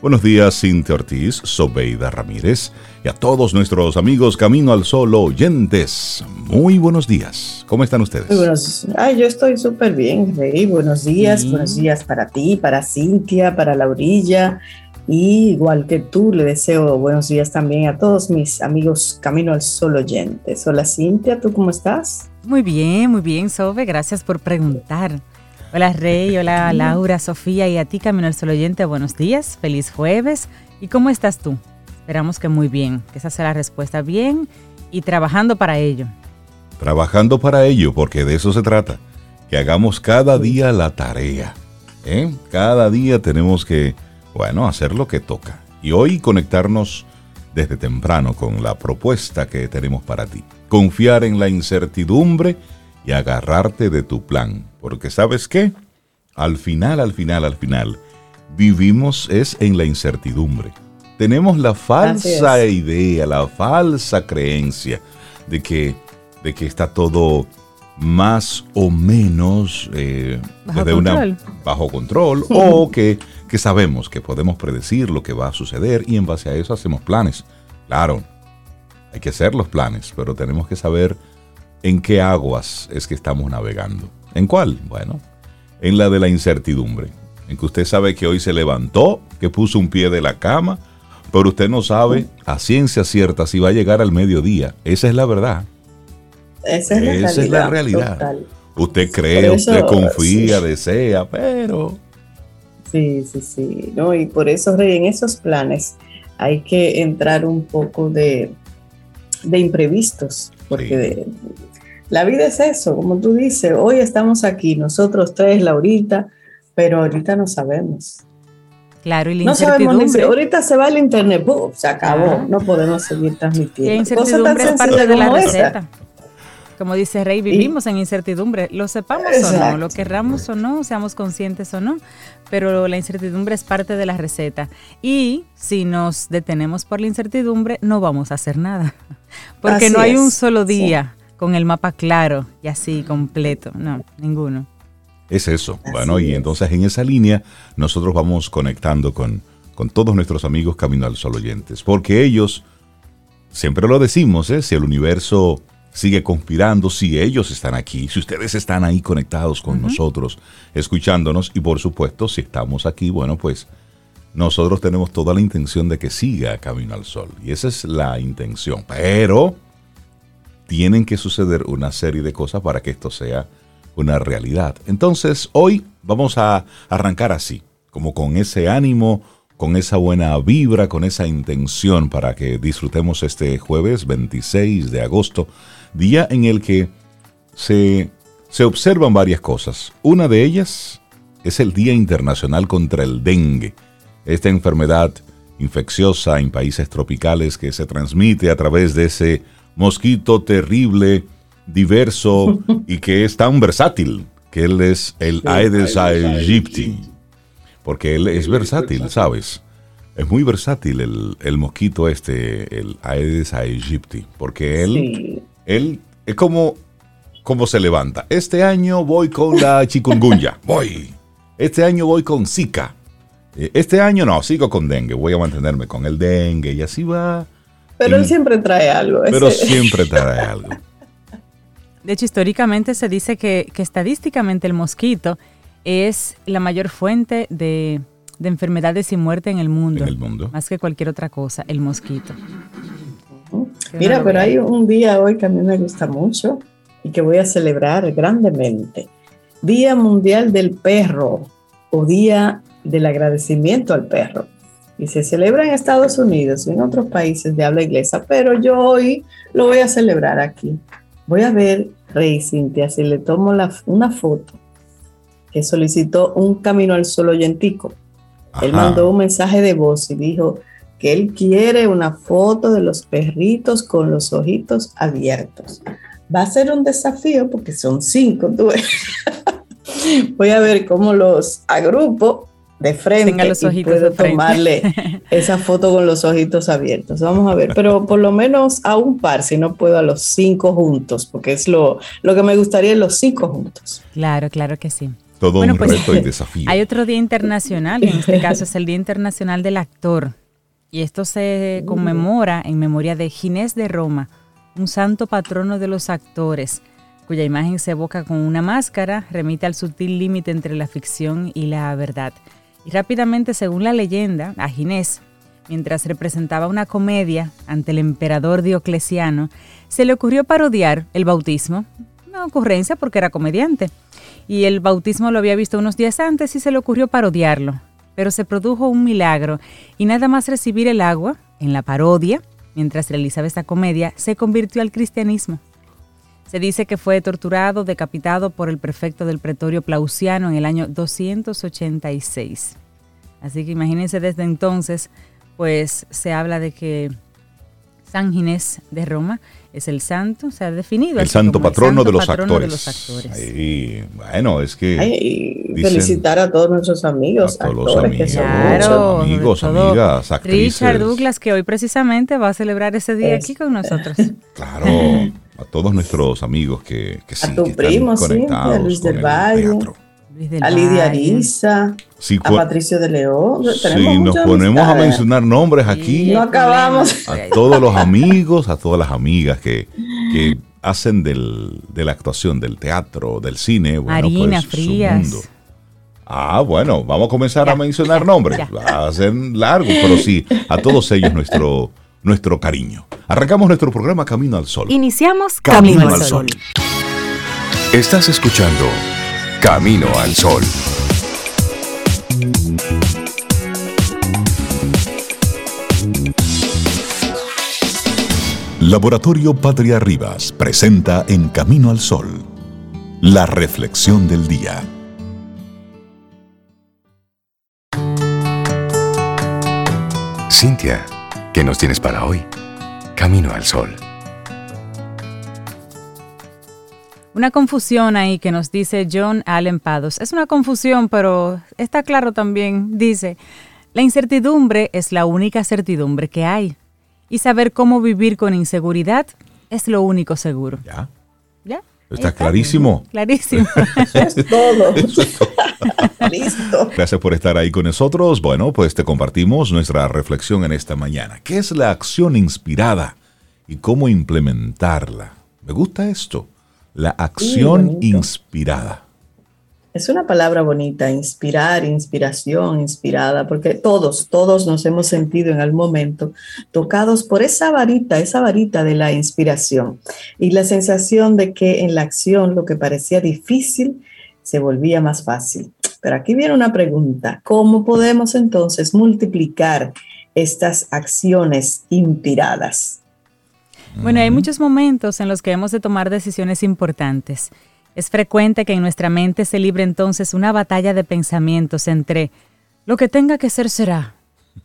Buenos días, Cintia Ortiz, Sobeida Ramírez y a todos nuestros amigos Camino al Sol oyentes. Muy buenos días. ¿Cómo están ustedes? Muy buenos. Ay, yo estoy súper bien, Rey. Buenos días, buenos días para ti, para Cintia, para Laurilla. Y igual que tú, le deseo buenos días también a todos mis amigos Camino al Sol oyentes. Hola, Cintia, ¿tú cómo estás? Muy bien, muy bien, Sobe. Gracias por preguntar. Hola Rey, hola Laura, Sofía y a ti Camino al Sol Oyente, buenos días, feliz jueves. ¿Y cómo estás tú? Esperamos que muy bien, que esa sea la respuesta bien y trabajando para ello. Trabajando para ello, porque de eso se trata, que hagamos cada día la tarea. ¿eh? Cada día tenemos que, bueno, hacer lo que toca. Y hoy conectarnos desde temprano con la propuesta que tenemos para ti. Confiar en la incertidumbre y agarrarte de tu plan. Porque sabes qué? Al final, al final, al final, vivimos es en la incertidumbre. Tenemos la falsa idea, la falsa creencia de que, de que está todo más o menos eh, bajo control, bajo control o que, que sabemos que podemos predecir lo que va a suceder y en base a eso hacemos planes. Claro, hay que hacer los planes, pero tenemos que saber ¿En qué aguas es que estamos navegando? ¿En cuál? Bueno, en la de la incertidumbre, en que usted sabe que hoy se levantó, que puso un pie de la cama, pero usted no sabe a ciencia cierta si va a llegar al mediodía. Esa es la verdad. Esa es la realidad. Usted cree, usted confía, desea, pero... Sí, sí, sí. No, y por eso, Rey, en esos planes hay que entrar un poco de, de imprevistos, porque la vida es eso, como tú dices, hoy estamos aquí, nosotros tres, Laurita, pero ahorita no sabemos. Claro, y la no sabemos, ahorita se va el internet, se acabó, no podemos seguir transmitiendo. La incertidumbre es parte de la receta. Como dice Rey, vivimos en incertidumbre, lo sepamos o no, lo querramos o no, seamos conscientes o no, pero la incertidumbre es parte de la receta. Y si nos detenemos por la incertidumbre, no vamos a hacer nada, porque no hay un solo día con el mapa claro y así completo. No, ninguno. Es eso. bueno, y entonces en esa línea nosotros vamos conectando con, con todos nuestros amigos Camino al Sol oyentes, porque ellos, siempre lo decimos, ¿eh? si el universo sigue conspirando, si ellos están aquí, si ustedes están ahí conectados con nosotros, escuchándonos, y por supuesto, si estamos aquí, bueno, pues nosotros tenemos toda la intención de que siga Camino al Sol. Y esa es la intención. Pero tienen que suceder una serie de cosas para que esto sea una realidad. Entonces, hoy vamos a arrancar así, como con ese ánimo, con esa buena vibra, con esa intención para que disfrutemos este jueves 26 de agosto, día en el que se, se observan varias cosas. Una de ellas es el Día Internacional contra el Dengue, esta enfermedad infecciosa en países tropicales que se transmite a través de ese mosquito terrible, diverso y que es tan versátil, que él es el Aedes aegypti, porque él es versátil, ¿sabes? Es muy versátil el, mosquito este, el Aedes aegypti, porque él, él es como, como se levanta. Este año voy con la chikungunya, voy. Este año voy con Zika. Eh, este año no, sigo con dengue, voy a mantenerme con el dengue y así va pero él siempre trae algo. Pero siempre trae algo. De hecho, históricamente se dice que, estadísticamente el mosquito es la mayor fuente de, enfermedades y muerte en el mundo. En el mundo. Más que cualquier otra cosa, el mosquito. Mira, pero hay un día hoy que a mí me gusta mucho y que voy a celebrar grandemente. Día Mundial del Perro o Día del Agradecimiento al Perro y se celebra en Estados Unidos y en otros países de habla inglesa, pero yo hoy lo voy a celebrar aquí. Voy a ver, Rey Cintia, si le tomo una foto que solicitó un camino al sol oyentico. Él mandó un mensaje de voz y dijo que él quiere una foto de los perritos con los ojitos abiertos. Va a ser un desafío porque son cinco, Voy a ver cómo los agrupo de frente los ojitos y puedo tomarle esa foto con los ojitos abiertos. Vamos a ver, pero por lo menos a un par, si no puedo a los cinco juntos, porque es lo, lo que me gustaría los cinco juntos. Claro, claro que sí. Todo un pues, reto y desafío. Hay otro día internacional, en este caso es el Día Internacional del Actor. Y esto se conmemora en memoria de Ginés de Roma, un santo patrono de los actores, cuya imagen se evoca con una máscara, remite al sutil límite entre la ficción y la verdad. Y rápidamente, según la leyenda, a Ginés, mientras representaba una comedia ante el emperador Diocleciano, se le ocurrió parodiar el bautismo, una ocurrencia porque era comediante. Y el bautismo lo había visto unos días antes y se le ocurrió parodiarlo. Pero se produjo un milagro y nada más recibir el agua en la parodia, mientras realizaba esta comedia, se convirtió al cristianismo. Se dice que fue torturado, decapitado por el prefecto del pretorio Plausiano en el año 286. Así que imagínense desde entonces, pues se habla de que San Ginés de Roma es el santo, se ha definido. El santo patrono, de, los actores. bueno, es que... felicitar a todos nuestros amigos. A todos los amigos, claro, amigos amigas, actrices. Richard Douglas, que hoy precisamente va a celebrar ese día aquí con nosotros. Claro, a todos nuestros amigos que, que sí, A tu primo, sí, a Luis del Valle a Lidia Arisa, a Patricio de León. Si nos ponemos a mencionar nombres aquí, no acabamos. A todos los amigos, a todas las amigas que, hacen del, de la actuación, del teatro, del cine, bueno, Marina pues, Frías. Ah, bueno, vamos a comenzar a mencionar nombres. Va a ser largo, pero sí, a todos ellos nuestro, nuestro cariño. Arrancamos nuestro programa Camino al Sol. Iniciamos Camino, al Sol. Estás escuchando Camino al Sol. Laboratorio Patria Rivas presenta en Camino al Sol la reflexión del día. Cintia, ¿qué nos tienes para hoy? Camino al Sol. Una confusión ahí que nos dice John Allen Pados. Es una confusión, pero está claro también. Dice, la incertidumbre es la única certidumbre que hay. Y saber cómo vivir con inseguridad es lo único seguro. Ya. ¿Ya? Está, clarísimo. Clarísimo. es todo. Listo. Gracias por estar ahí con nosotros. Bueno, pues te compartimos nuestra reflexión en esta mañana. ¿Qué es la acción inspirada y cómo implementarla? Me gusta esto la acción inspirada. Es una palabra bonita, inspirar, inspiración, inspirada, porque todos, todos nos hemos sentido en algún momento tocados por esa varita, esa varita de la inspiración y la sensación de que en la acción lo que parecía difícil se volvía más fácil. Pero aquí viene una pregunta, ¿cómo podemos entonces multiplicar estas acciones inspiradas? Bueno, hay muchos momentos en los que hemos de tomar decisiones importantes. Es frecuente que en nuestra mente se libre entonces una batalla de pensamientos entre lo que tenga que ser será.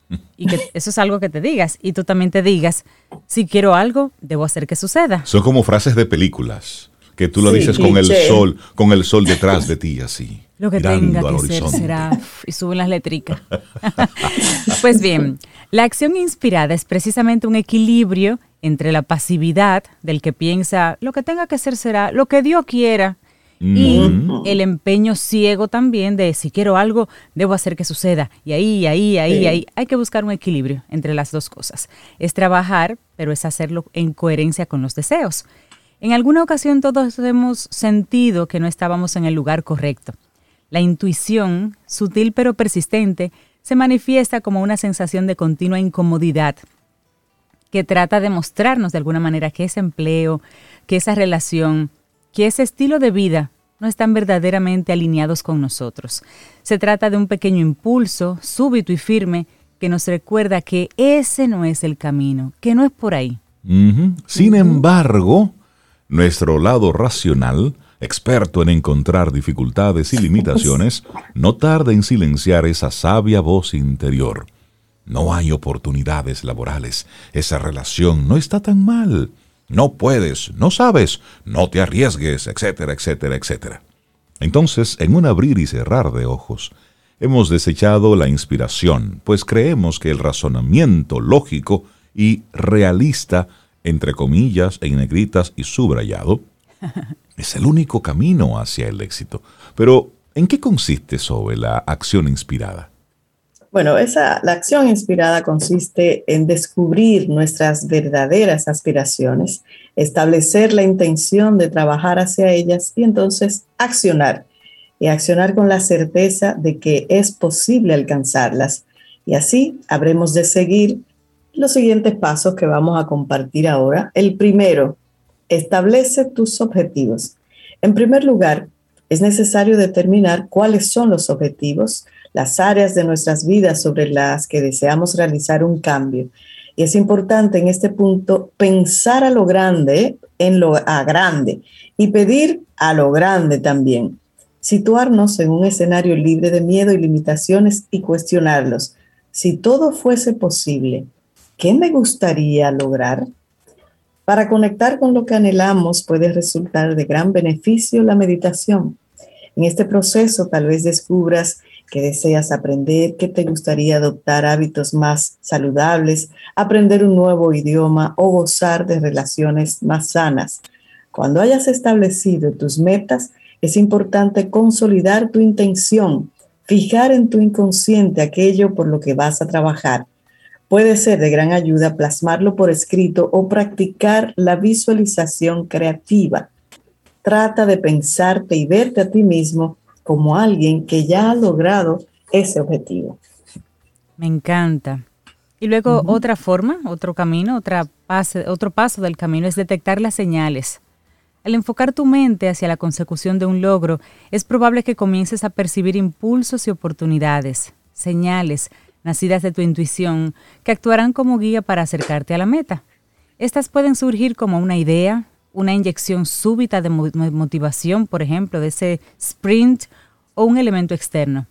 Y que eso es algo que te digas. Y tú también te digas, si quiero algo, debo hacer que suceda. Son como frases de películas, que tú lo dices con el sol, con el sol detrás de ti, así. Lo que tenga que ser será. Y suben las letricas. pues bien, la acción inspirada es precisamente un equilibrio entre la pasividad del que piensa lo que tenga que ser será, lo que Dios quiera, y el empeño ciego también de si quiero algo, debo hacer que suceda. Y ahí, ahí, ahí, ahí, hay que buscar un equilibrio entre las dos cosas. Es trabajar, pero es hacerlo en coherencia con los deseos. En alguna ocasión todos hemos sentido que no estábamos en el lugar correcto. La intuición, sutil pero persistente, se manifiesta como una sensación de continua incomodidad que trata de mostrarnos de alguna manera que ese empleo, que esa relación, que ese estilo de vida no están verdaderamente alineados con nosotros. Se trata de un pequeño impulso súbito y firme que nos recuerda que ese no es el camino, que no es por ahí. Sin embargo, nuestro lado racional, experto en encontrar dificultades y limitaciones, no tarda en silenciar esa sabia voz interior no hay oportunidades laborales. Esa relación no está tan mal. No puedes, no sabes, no te arriesgues, etcétera, etcétera, etcétera. Entonces, en un abrir y cerrar de ojos, hemos desechado la inspiración, pues creemos que el razonamiento lógico y realista, entre comillas, en negritas y subrayado, es el único camino hacia el éxito. Pero ¿En qué consiste sobre la acción inspirada? Bueno, esa, la acción inspirada consiste en descubrir nuestras verdaderas aspiraciones, establecer la intención de trabajar hacia ellas y entonces accionar. Y accionar con la certeza de que es posible alcanzarlas. Y así habremos de seguir los siguientes pasos que vamos a compartir ahora. El primero, establece tus objetivos. En primer lugar, es necesario determinar cuáles son los objetivos, las áreas de nuestras vidas sobre las que deseamos realizar un cambio. Y es importante en este punto pensar a lo grande, en lo a grande, y pedir a lo grande también. Situarnos en un escenario libre de miedo y limitaciones y cuestionarlos. Si todo fuese posible, ¿qué me gustaría lograr? Para conectar con lo que anhelamos puede resultar de gran beneficio la meditación. En este proceso tal vez descubras que deseas aprender, que te gustaría adoptar hábitos más saludables, aprender un nuevo idioma o gozar de relaciones más sanas. Cuando hayas establecido tus metas, es importante consolidar tu intención, fijar en tu inconsciente aquello por lo que vas a trabajar. Puede ser de gran ayuda plasmarlo por escrito o practicar la visualización creativa. Trata de pensarte y verte a ti mismo como alguien que ya ha logrado ese objetivo. Me encanta. Y luego otra forma, otro camino, otra otro paso del camino es detectar las señales. Al enfocar tu mente hacia la consecución de un logro, es probable que comiences a percibir impulsos y oportunidades, señales nacidas de tu intuición que actuarán como guía para acercarte a la meta. Estas pueden surgir como una idea, una inyección súbita de motivación, por ejemplo, de ese sprint o un elemento externo.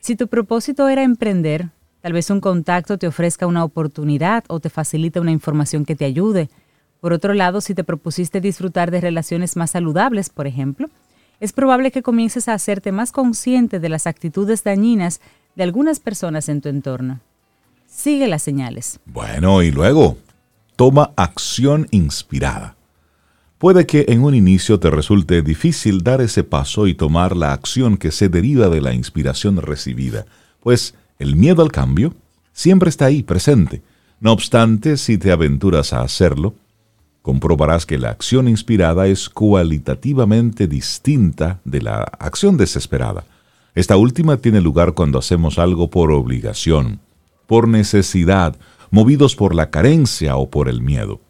Si tu propósito era emprender, tal vez un contacto te ofrezca una oportunidad o te facilite una información que te ayude. Por otro lado, si te propusiste disfrutar de relaciones más saludables, por ejemplo, es probable que comiences a hacerte más consciente de las actitudes dañinas de algunas personas en tu entorno. Sigue las señales. Bueno, y luego, toma acción inspirada. Puede que en un inicio te resulte difícil dar ese paso y tomar la acción que se deriva de la inspiración recibida, pues el miedo al cambio siempre está ahí presente. No obstante, si te aventuras a hacerlo, comprobarás que la acción inspirada es cualitativamente distinta de la acción desesperada. Esta última tiene lugar cuando hacemos algo por obligación, por necesidad, movidos por la carencia o por el miedo.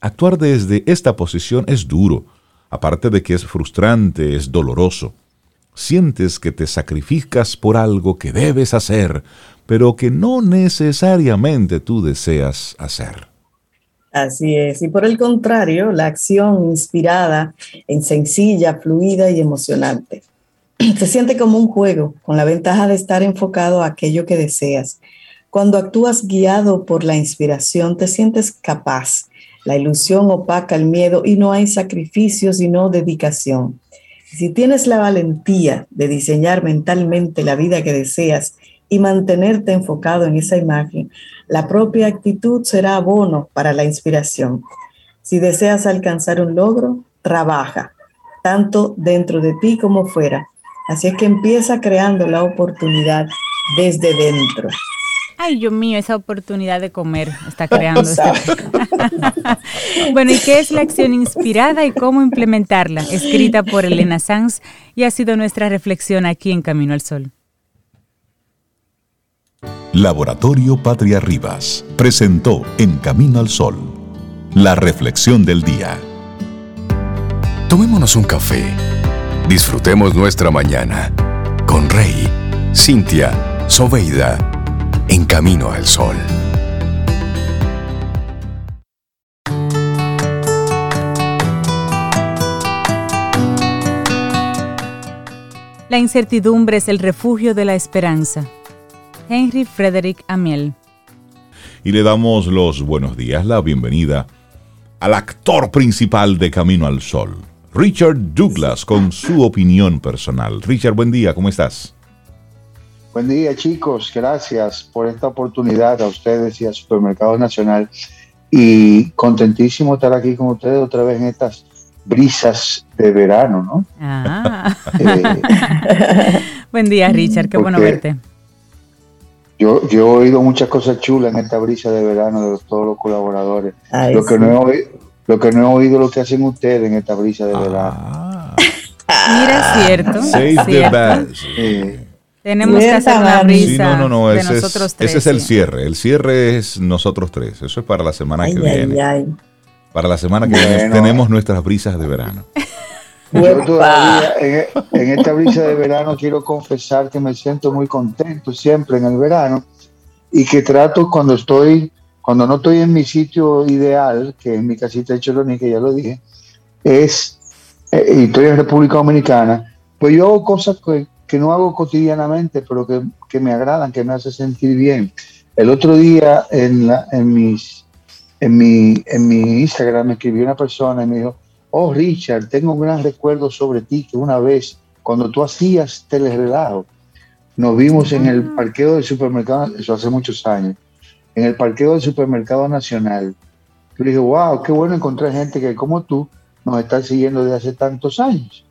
Actuar desde esta posición es duro, aparte de que es frustrante, es doloroso. Sientes que te sacrificas por algo que debes hacer, pero que no necesariamente tú deseas hacer. Así es, y por el contrario, la acción inspirada en sencilla, fluida y emocionante. Se siente como un juego, con la ventaja de estar enfocado a aquello que deseas. Cuando actúas guiado por la inspiración, te sientes capaz la ilusión opaca el miedo y no hay sacrificio sino dedicación. Si tienes la valentía de diseñar mentalmente la vida que deseas y mantenerte enfocado en esa imagen, la propia actitud será abono para la inspiración. Si deseas alcanzar un logro, trabaja, tanto dentro de ti como fuera. Así es que empieza creando la oportunidad desde dentro. Ay, Dios mío, esa oportunidad de comer está creando. Este bueno, ¿y qué es la acción inspirada y cómo implementarla? Escrita por Elena Sanz y ha sido nuestra reflexión aquí en Camino al Sol. Laboratorio Patria Rivas presentó En Camino al Sol la reflexión del día. Tomémonos un café. Disfrutemos nuestra mañana con Rey, Cintia, Soveida en Camino al Sol. La incertidumbre es el refugio de la esperanza. Henry Frederick Amiel. Y le damos los buenos días, la bienvenida al actor principal de Camino al Sol, Richard Douglas, con su opinión personal. Richard, buen día, ¿cómo estás? Buen día chicos, gracias por esta oportunidad a ustedes y a Supermercado Nacional y contentísimo estar aquí con ustedes otra vez en estas brisas de verano, ¿no? Ah. Eh, Buen día, Richard, qué bueno verte. Yo, yo he oído muchas cosas chulas en esta brisa de verano de todos los colaboradores. lo, que no he oído, lo que no he oído lo que hacen ustedes en esta brisa de ah. verano. Mira, es cierto. cierto. Tenemos que hacer una brisa no, no, no, ese nosotros es, tres. Ese es el cierre. El cierre es nosotros tres. Eso es para la semana que viene. Para la semana que viene tenemos nuestras brisas de verano. Yo todavía en, esta brisa de verano quiero confesar que me siento muy contento siempre en el verano y que trato cuando estoy, cuando no estoy en mi sitio ideal, que es mi casita de Choloni, que ya lo dije, es, eh, y estoy en República Dominicana, pues yo hago cosas que, que no hago cotidianamente, pero que, que, me agradan, que me hace sentir bien. El otro día en, la, en, mis, en, mi, en mi Instagram me escribió una persona y me dijo, oh Richard, tengo un gran recuerdo sobre ti, que una vez, cuando tú hacías telerelajo, nos vimos en el ah. parqueo del supermercado, eso hace muchos años, en el parqueo del supermercado nacional. Yo le dije, wow, qué bueno encontrar gente que como tú nos está siguiendo desde hace tantos años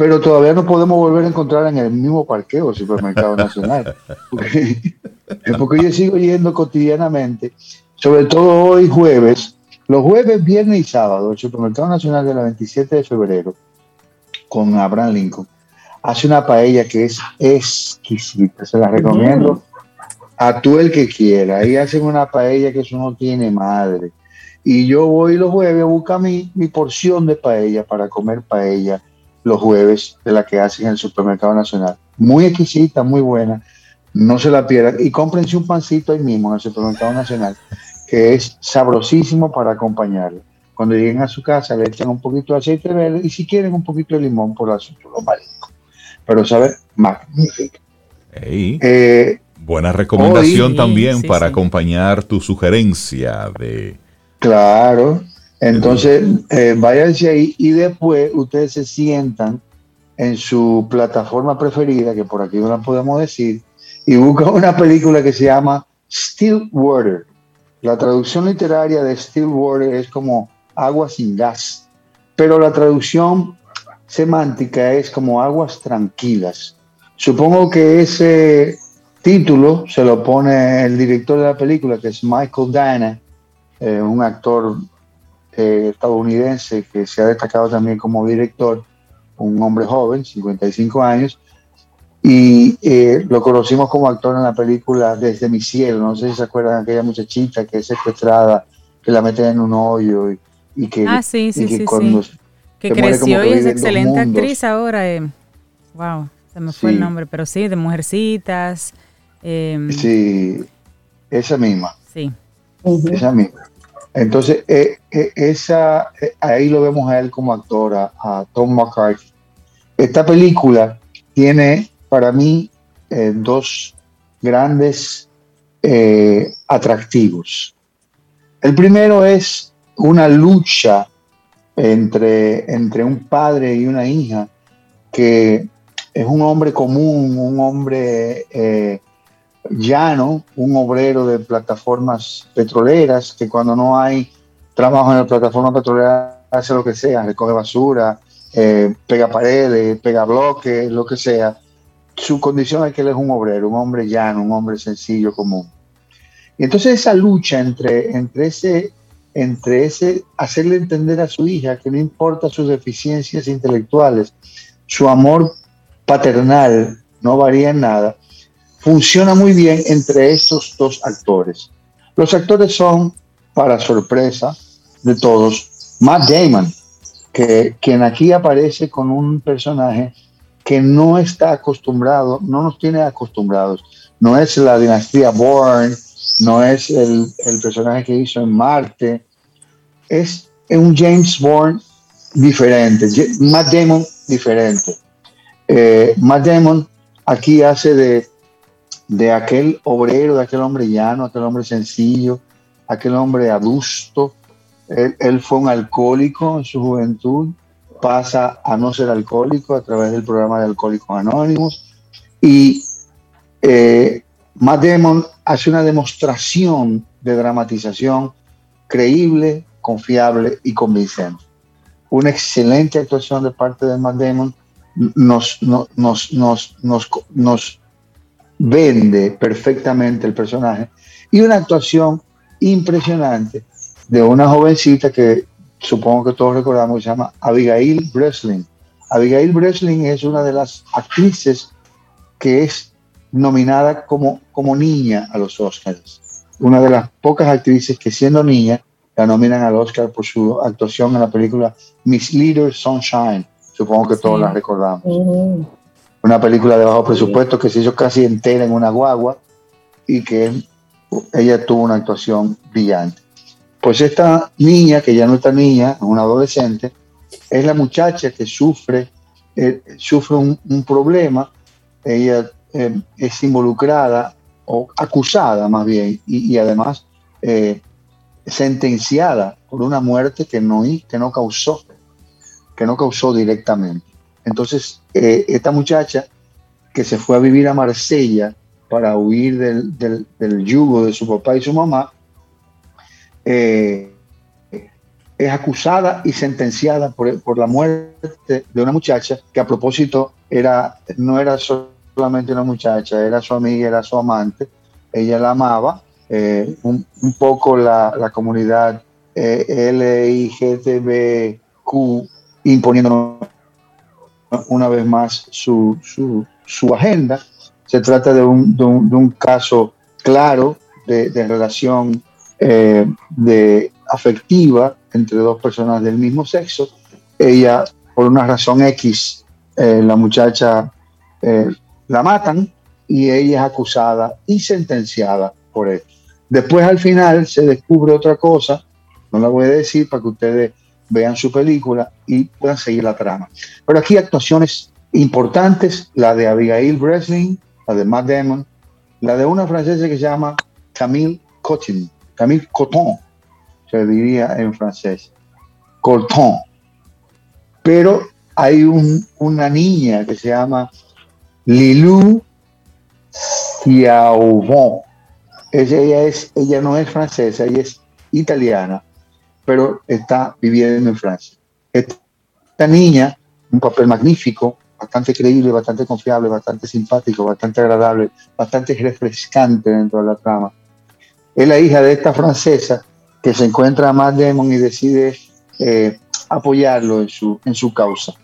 pero todavía no podemos volver a encontrar en el mismo parqueo del supermercado nacional. Porque, porque yo sigo yendo cotidianamente, sobre todo hoy jueves, los jueves, viernes y sábado, el supermercado nacional de la 27 de febrero, con Abraham Lincoln, hace una paella que es exquisita, se la recomiendo a tú el que quiera. Ahí hacen una paella que eso no tiene madre. Y yo voy los jueves a buscar mi, mi porción de paella para comer paella los jueves de la que hacen en el supermercado nacional. Muy exquisita, muy buena. No se la pierdan. Y cómprense un pancito ahí mismo en el supermercado nacional, que es sabrosísimo para acompañarlo. Cuando lleguen a su casa le echan un poquito de aceite verde y si quieren un poquito de limón por asunto, lo Pero sabe, magnífico. Eh, Buena recomendación también para acompañar tu sugerencia de... Claro, entonces, eh, váyanse ahí y después ustedes se sientan en su plataforma preferida, que por aquí no la podemos decir, y buscan una película que se llama Still Water. La traducción literaria de Still Water es como agua sin gas, pero la traducción semántica es como aguas tranquilas. Supongo que ese título se lo pone el director de la película, que es Michael Dana, eh, un actor eh, estadounidense que se ha destacado también como director, un hombre joven, 55 años, y eh, lo conocimos como actor en la película Desde mi cielo, no sé si se acuerdan de aquella muchachita que es secuestrada, que la meten en un hoyo y, que... Ah, sí, sí, sí, Que creció y es excelente actriz ahora. Eh. Wow, se me fue el nombre, pero sí, de Mujercitas. Sí, esa misma. Sí. Esa misma. Entonces, eh, eh, esa, eh, ahí lo vemos a él como actor, a, Tom McCarthy. Esta película tiene para mí dos grandes atractivos. El primero es una lucha entre, entre un padre y una hija que es un hombre común, un hombre llano, un obrero de plataformas petroleras, que cuando no hay trabajo en la plataforma petrolera hace lo que sea, recoge basura, eh, pega paredes, pega bloques, lo que sea. Su condición es que él es un obrero, un hombre llano, un hombre sencillo, común. Y entonces esa lucha entre, entre, ese, entre ese hacerle entender a su hija que no importa sus deficiencias intelectuales, su amor paternal no varía en nada, funciona muy bien entre estos dos actores. Los actores son, para sorpresa de todos, Matt Damon, que quien aquí aparece con un personaje que no está acostumbrado, no nos tiene acostumbrados. No es la dinastía Bourne, no es el, personaje que hizo en Marte, es un James Bourne diferente, Matt Damon diferente. Eh, Matt Damon aquí hace de de aquel obrero, de aquel hombre llano, aquel hombre sencillo, aquel hombre adusto. Él, fue un alcohólico en su juventud, pasa a no ser alcohólico a través del programa de Alcohólicos Anónimos y eh, Matt Damon hace una demostración de dramatización creíble, confiable y convincente. una excelente actuación de parte de Matt Damon nos, nos, nos, nos, vende perfectamente el personaje y una actuación impresionante de una jovencita que supongo que todos recordamos que se llama Abigail Breslin. Abigail Breslin es una de las actrices que es nominada como, como niña a los Oscars. Una de las pocas actrices que siendo niña la nominan al Oscar por su actuación en la película Miss Little Sunshine. Supongo que todos la recordamos. Una película de bajo presupuesto que se hizo casi entera en una guagua y que ella tuvo una actuación brillante. Pues esta niña, que ya no está niña, una adolescente, es la muchacha que sufre, eh, sufre un, problema. Ella eh, es involucrada o acusada más bien y, además eh, sentenciada por una muerte que no, que no causó, que no causó directamente. Entonces, eh, esta muchacha que se fue a vivir a Marsella para huir del, del, yugo de su papá y su mamá, eh, es acusada y sentenciada por, por, la muerte de una muchacha que a propósito era, no era solamente una muchacha, era su amiga, era su amante, ella la amaba eh, un, poco la, la comunidad eh, LIGTBQ imponiendo una vez más su, su, agenda. Se trata de un, de un, caso claro de, de relación eh, de afectiva entre dos personas del mismo sexo. Ella, por una razón X, eh, la muchacha la matan y ella es acusada y sentenciada por esto. Después al final se descubre otra cosa, no la voy a decir para que ustedes vean su película y puedan seguir la trama. Pero aquí actuaciones importantes, la de Abigail Breslin, la de Matt Damon, la de una francesa que se llama Camille Cotin, Camille Coton, se diría en francés, Coton. Pero hay una niña que se llama Lilou Xiaovon, ella, es, ella no es francesa, ella es italiana, pero está viviendo en Francia. Esta niña, un papel magnífico, bastante creíble, bastante confiable, bastante simpático, bastante agradable, bastante refrescante dentro de la trama. Es la hija de esta francesa que se encuentra a Matt Damon y decide eh, apoyarlo en su, en su causa.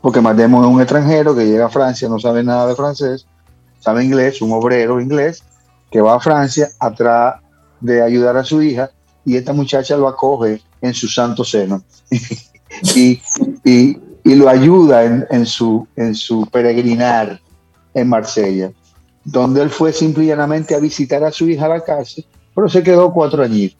Porque Matt Damon es un extranjero que llega a Francia, no sabe nada de francés, sabe inglés, un obrero inglés, que va a Francia atrás de ayudar a su hija y esta muchacha lo acoge en su santo seno y, y, y, lo ayuda en, en, su, en su peregrinar en Marsella, donde él fue simplemente a visitar a su hija a la casa, pero se quedó cuatro años.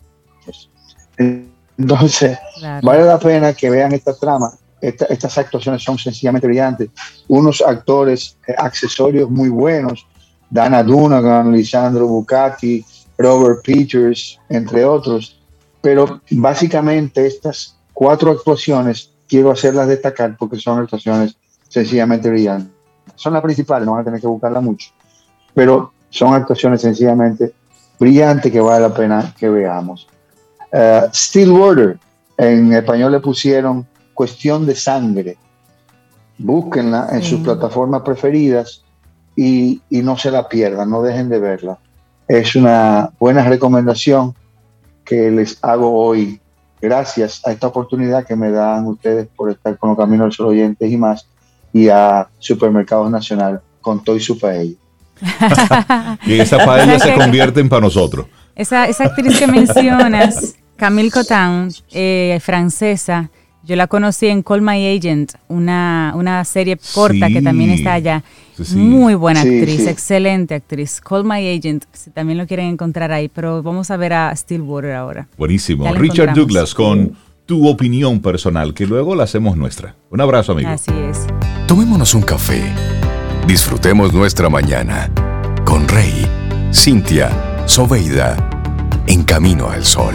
Entonces, vale la pena que vean esta trama. estas actuaciones son sencillamente brillantes. Unos actores eh, accesorios muy buenos, Dana Dunagan, Lisandro Bucati, Robert Peters, entre otros. Pero básicamente estas cuatro actuaciones quiero hacerlas destacar porque son actuaciones sencillamente brillantes. Son las principales, no van a tener que buscarla mucho, pero son actuaciones sencillamente brillantes que vale la pena que veamos. Uh, Stillwater, en español le pusieron Cuestión de Sangre. Búsquenla en sus plataformas preferidas y, no se la pierdan, no dejen de verla. Es una buena recomendación que les hago hoy. Gracias a esta oportunidad que me dan ustedes por estar con los caminos de los oyentes y más, y a Supermercados Nacional con todo y su paella. y esa paella se convierte en para nosotros. Esa, esa actriz que mencionas, Camille Cotin, eh, francesa, yo la conocí en Call My Agent, una, una serie corta que también está allá. Muy buena actriz, excelente actriz. Call My Agent, si también lo quieren encontrar ahí, pero vamos a ver a Stillwater ahora. Buenísimo. Richard Douglas con tu opinión personal, que luego la hacemos nuestra. Un abrazo, amigo. Así es. Tomémonos un café. Disfrutemos nuestra mañana con Rey, Cintia, Soveida, en camino al sol.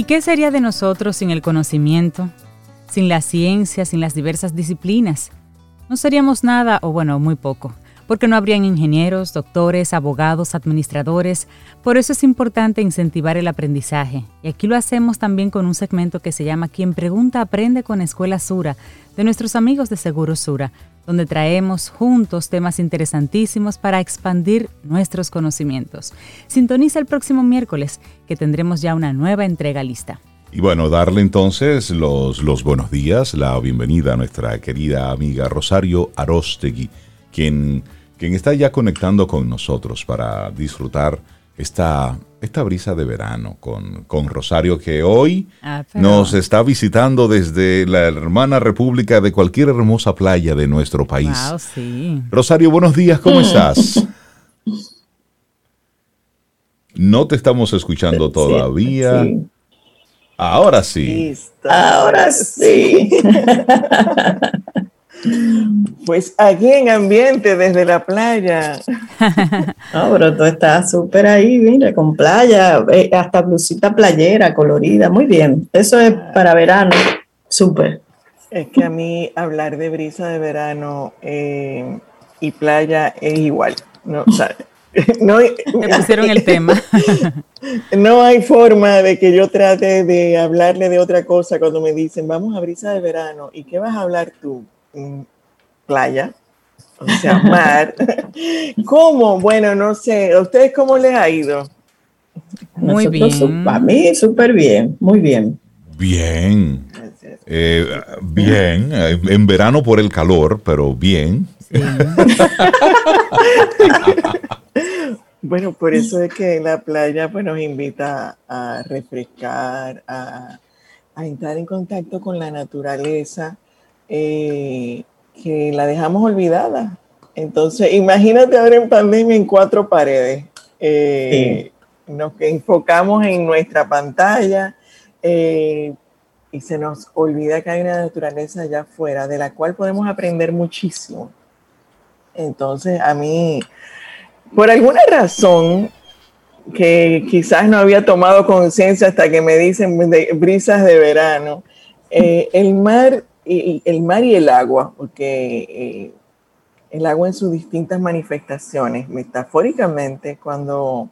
¿Y qué sería de nosotros sin el conocimiento? sin la ciencia, sin las diversas disciplinas. No seríamos nada, o bueno, muy poco, porque no habrían ingenieros, doctores, abogados, administradores. Por eso es importante incentivar el aprendizaje. Y aquí lo hacemos también con un segmento que se llama Quien Pregunta Aprende con Escuela Sura, de nuestros amigos de Seguro Sura, donde traemos juntos temas interesantísimos para expandir nuestros conocimientos. Sintoniza el próximo miércoles, que tendremos ya una nueva entrega lista. Y bueno, darle entonces los, los buenos días, la bienvenida a nuestra querida amiga Rosario Arostegui, quien, quien está ya conectando con nosotros para disfrutar esta, esta brisa de verano con, con Rosario, que hoy ah, nos está visitando desde la hermana república de cualquier hermosa playa de nuestro país. Rosario, buenos días, ¿cómo estás? No te estamos escuchando todavía. Ahora sí. Ahora sí. Pues aquí en ambiente desde la playa. No, pero tú estás súper ahí, mira, con playa, eh, hasta blusita playera, colorida, muy bien. Eso es para verano, súper. Es que a mí hablar de brisa de verano eh, y playa es igual. No, o no, Me pusieron el tema. No hay forma de que yo trate de hablarle de otra cosa cuando me dicen, vamos a brisa de verano. ¿Y qué vas a hablar tú? Playa, o sea, mar. ¿Cómo? Bueno, no sé. ¿A ustedes cómo les ha ido? Muy bien. A mí súper bien, muy bien. Bien. Eh, bien. En verano por el calor, pero bien. Bueno, por eso es que la playa pues, nos invita a refrescar, a, entrar en contacto con la naturaleza, eh, que la dejamos olvidada. Entonces, imagínate ahora en pandemia en cuatro paredes. Eh, nos enfocamos en nuestra pantalla eh, y se nos olvida que hay una naturaleza allá afuera de la cual podemos aprender muchísimo. Entonces, a mí por alguna razón que quizás no había tomado conciencia hasta que me dicen brisas de verano, eh, el mar y el mar y el agua, porque eh, el agua en sus distintas manifestaciones, metafóricamente, cuando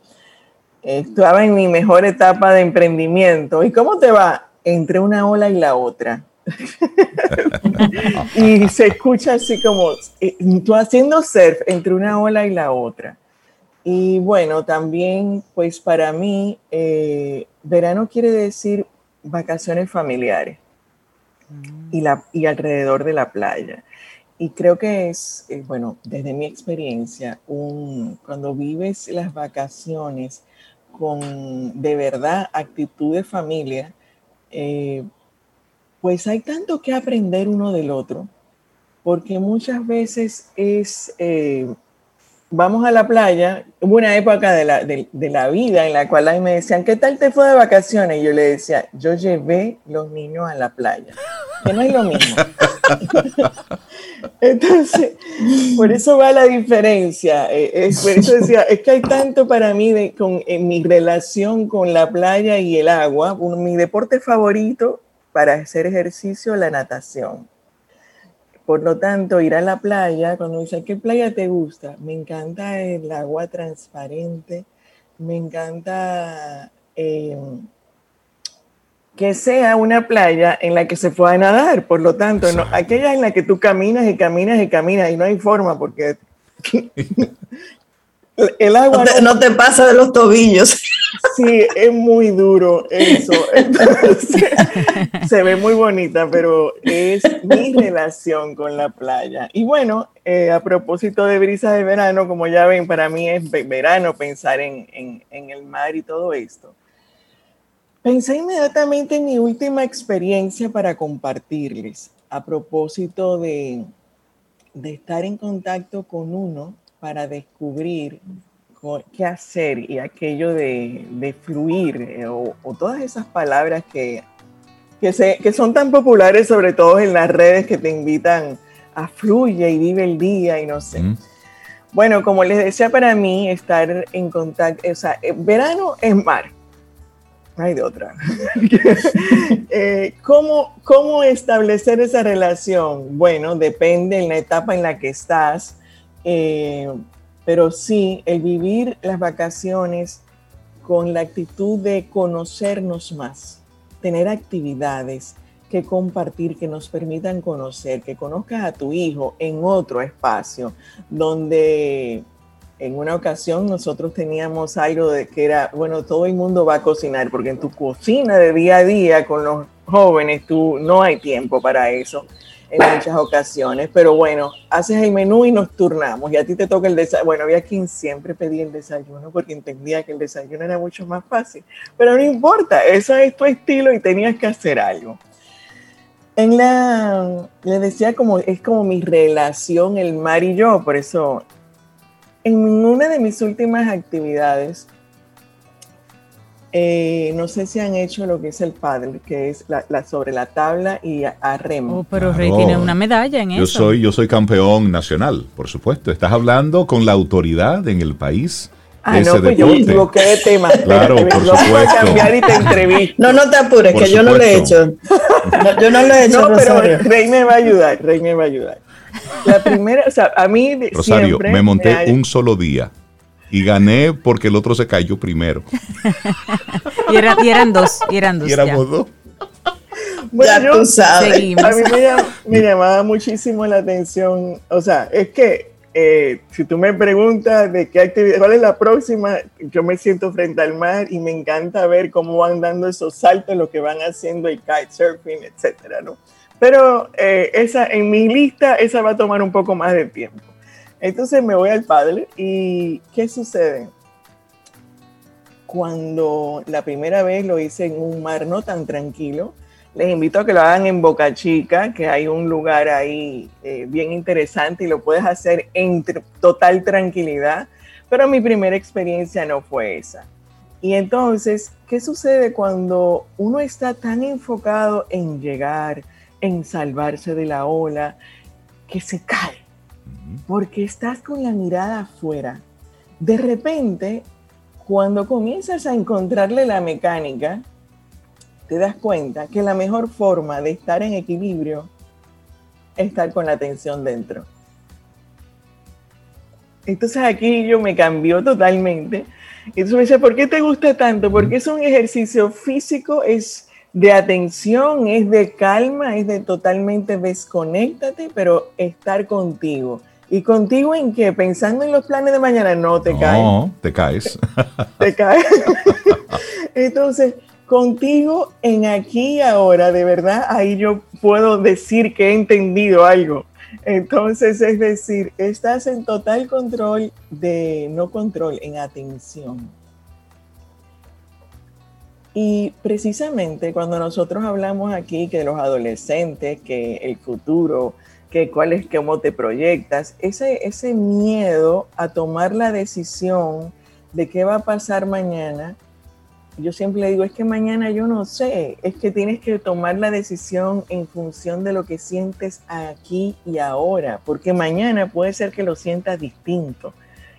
estaba en mi mejor etapa de emprendimiento, ¿y cómo te va? Entre una ola y la otra. y se escucha así como eh, tú haciendo surf entre una ola y la otra. Y bueno, también, pues para mí, eh, verano quiere decir vacaciones familiares. Y, la, y alrededor de la playa. Y creo que es, eh, bueno, desde mi experiencia, cuando vives las vacaciones con de verdad actitud de familia, eh, pues hay tanto que aprender uno del otro, porque muchas veces es vamos a la playa, hubo una época de la, de, la, vida en la cual ahí me decían, ¿qué tal te fue de vacaciones? Y yo le decía, yo llevé los niños a la playa, que no es lo mismo. Entonces, por eso va la diferencia. Eh, es, por eso decía, es que hay tanto para mí con, en mi relación con la playa y el agua. mi deporte favorito para hacer ejercicio, la natación por lo tanto, ir a la playa, cuando dicen, ¿qué playa te gusta? Me encanta el agua transparente, me encanta em, que sea una playa en la que se pueda nadar. Por lo tanto, no, aquella en la que tú caminas y caminas y caminas y no hay forma porque el agua no te, pasa de los tobillos. Sí, es muy duro eso. se ve muy bonita, pero es mi relación con la playa. Y bueno, eh, a propósito de brisa de verano, como ya ven, para mí es verano pensar en, el mar y todo esto. Pensé inmediatamente en mi última experiencia para compartirles a propósito de, de estar en contacto con uno para descubrir qué hacer y aquello de, fluir eh, o, todas esas palabras que, que, son tan populares, sobre todo en las redes que te invitan a fluye y vive el día y no sé. Bueno, como les decía, para mí estar en contacto, o sea, eh, verano es mar. hay de otra. Eh, ¿cómo, ¿Cómo establecer esa relación? Bueno, depende en la etapa en la que estás, eh, pero sí, el vivir las vacaciones con la actitud de conocernos más, tener actividades que compartir, que nos permitan conocer, que conozcas a tu hijo en otro espacio donde en una ocasión nosotros teníamos algo de que era, bueno, todo el mundo va a cocinar, porque en tu cocina de día a día con los jóvenes tú no hay tiempo para eso en muchas ocasiones, pero bueno, haces el menú y nos turnamos y a ti te toca el desayuno. Bueno, había quien siempre pedía el desayuno porque entendía que el desayuno era mucho más fácil, pero no importa, eso es tu estilo y tenías que hacer algo. En la, le decía como, es como mi relación el mar y yo, por eso en una de mis últimas actividades, eh, no sé si han hecho lo que es el paddle, que es la, sobre la tabla y a, remo. Oh, pero Rey tiene una medalla en yo eso. Soy, yo soy campeón nacional, por supuesto. Estás hablando con la autoridad en el país. Ah, no, pues yo me equivoqué de tema. Claro, por supuesto. cambiar y te entrevisto. No, no te apures, que yo no lo he hecho. yo no lo he hecho. No, pero Rey me va a ayudar, Rey me va a ayudar. La primera, o sea, a mí Rosario, me monté un solo día y gané porque el otro se cayó primero. y, eran dos, y eran dos. Y éramos dos. Bueno, tú sabes. A mí me, llamaba muchísimo la atención, o sea, es que eh, si tú me preguntas de qué actividad, cuál es la próxima, yo me siento frente al mar y me encanta ver cómo van dando esos saltos, lo que van haciendo el kitesurfing, etcétera, ¿no? Pero eh, esa, en mi lista, esa va a tomar un poco más de tiempo. Entonces me voy al padre y ¿qué sucede? Cuando la primera vez lo hice en un mar no tan tranquilo, les invito a que lo hagan en Boca Chica, que hay un lugar ahí eh, bien interesante y lo puedes hacer en total tranquilidad, pero mi primera experiencia no fue esa. Y entonces, ¿qué sucede cuando uno está tan enfocado en llegar, en salvarse de la ola, que se cae, porque estás con la mirada afuera. De repente, cuando comienzas a encontrarle la mecánica, te das cuenta que la mejor forma de estar en equilibrio es estar con la atención dentro. Entonces aquí yo me cambió totalmente. Entonces me dice, ¿por qué te gusta tanto? Porque es un ejercicio físico, es de atención, es de calma, es de totalmente desconéctate, pero estar contigo. ¿Y contigo en qué? Pensando en los planes de mañana, no te caes. No, te caes. te caes. Entonces, contigo en aquí y ahora, de verdad, ahí yo puedo decir que he entendido algo. Entonces, es decir, estás en total control de, no control, en atención. Y precisamente cuando nosotros hablamos aquí que los adolescentes, que el futuro, que cuál es, cómo te proyectas, ese, ese miedo a tomar la decisión de qué va a pasar mañana, yo siempre digo, es que mañana yo no sé, es que tienes que tomar la decisión en función de lo que sientes aquí y ahora, porque mañana puede ser que lo sientas distinto.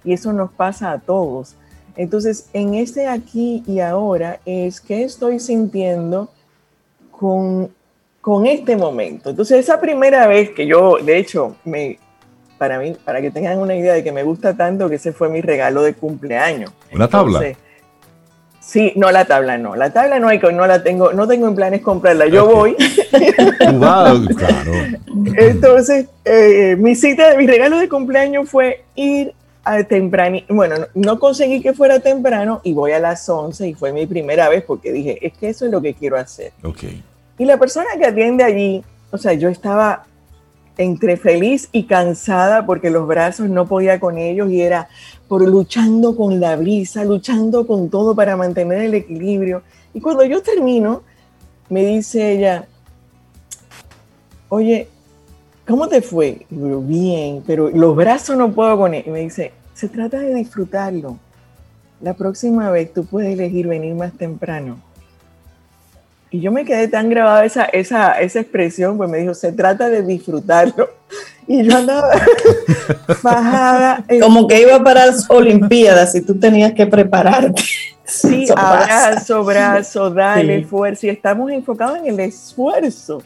Y eso nos pasa a todos. Entonces, en ese aquí y ahora es que estoy sintiendo con, con este momento. Entonces, esa primera vez que yo, de hecho, me, para mí, para que tengan una idea de que me gusta tanto, que ese fue mi regalo de cumpleaños. ¿Una tabla? sí, no, la tabla no. La tabla no hay, no la tengo, no tengo en planes comprarla. Yo voy. claro. Entonces, eh, mi cita, mi regalo de cumpleaños fue ir temprano, bueno, no, conseguí que fuera temprano y voy a las 11 y fue mi primera vez porque dije, es que eso es lo que quiero hacer. Okay. Y la persona que atiende allí, o sea, yo estaba entre feliz y cansada porque los brazos no podía con ellos y era por luchando con la brisa, luchando con todo para mantener el equilibrio. Y cuando yo termino, me dice ella, oye, ¿cómo te fue? bien, pero los brazos no puedo con él. Y me dice, se trata de disfrutarlo. La próxima vez tú puedes elegir venir más temprano. Y yo me quedé tan grabada esa, esa, esa expresión, pues me dijo, se trata de disfrutarlo. Y yo andaba bajada. Como que iba para las Olimpiadas y tú tenías que prepararte. Sí, abrazo, brazo, dale, esfuerzo. Y estamos enfocados en el esfuerzo.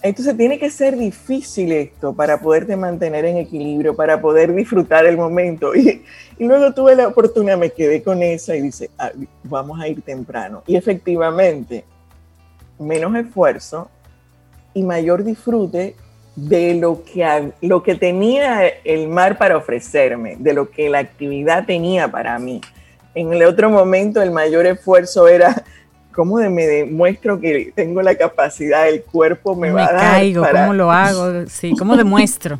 Entonces tiene que ser difícil esto para poderte mantener en equilibrio, para poder disfrutar el momento. Y, y luego tuve la oportunidad, me quedé con esa y dice, ah, vamos a ir temprano. Y efectivamente, menos esfuerzo y mayor disfrute de lo que, lo que tenía el mar para ofrecerme, de lo que la actividad tenía para mí. En el otro momento el mayor esfuerzo era cómo me demuestro que tengo la capacidad, el cuerpo me, va a dar. Caigo, ¿Cómo lo hago? Sí, ¿cómo demuestro?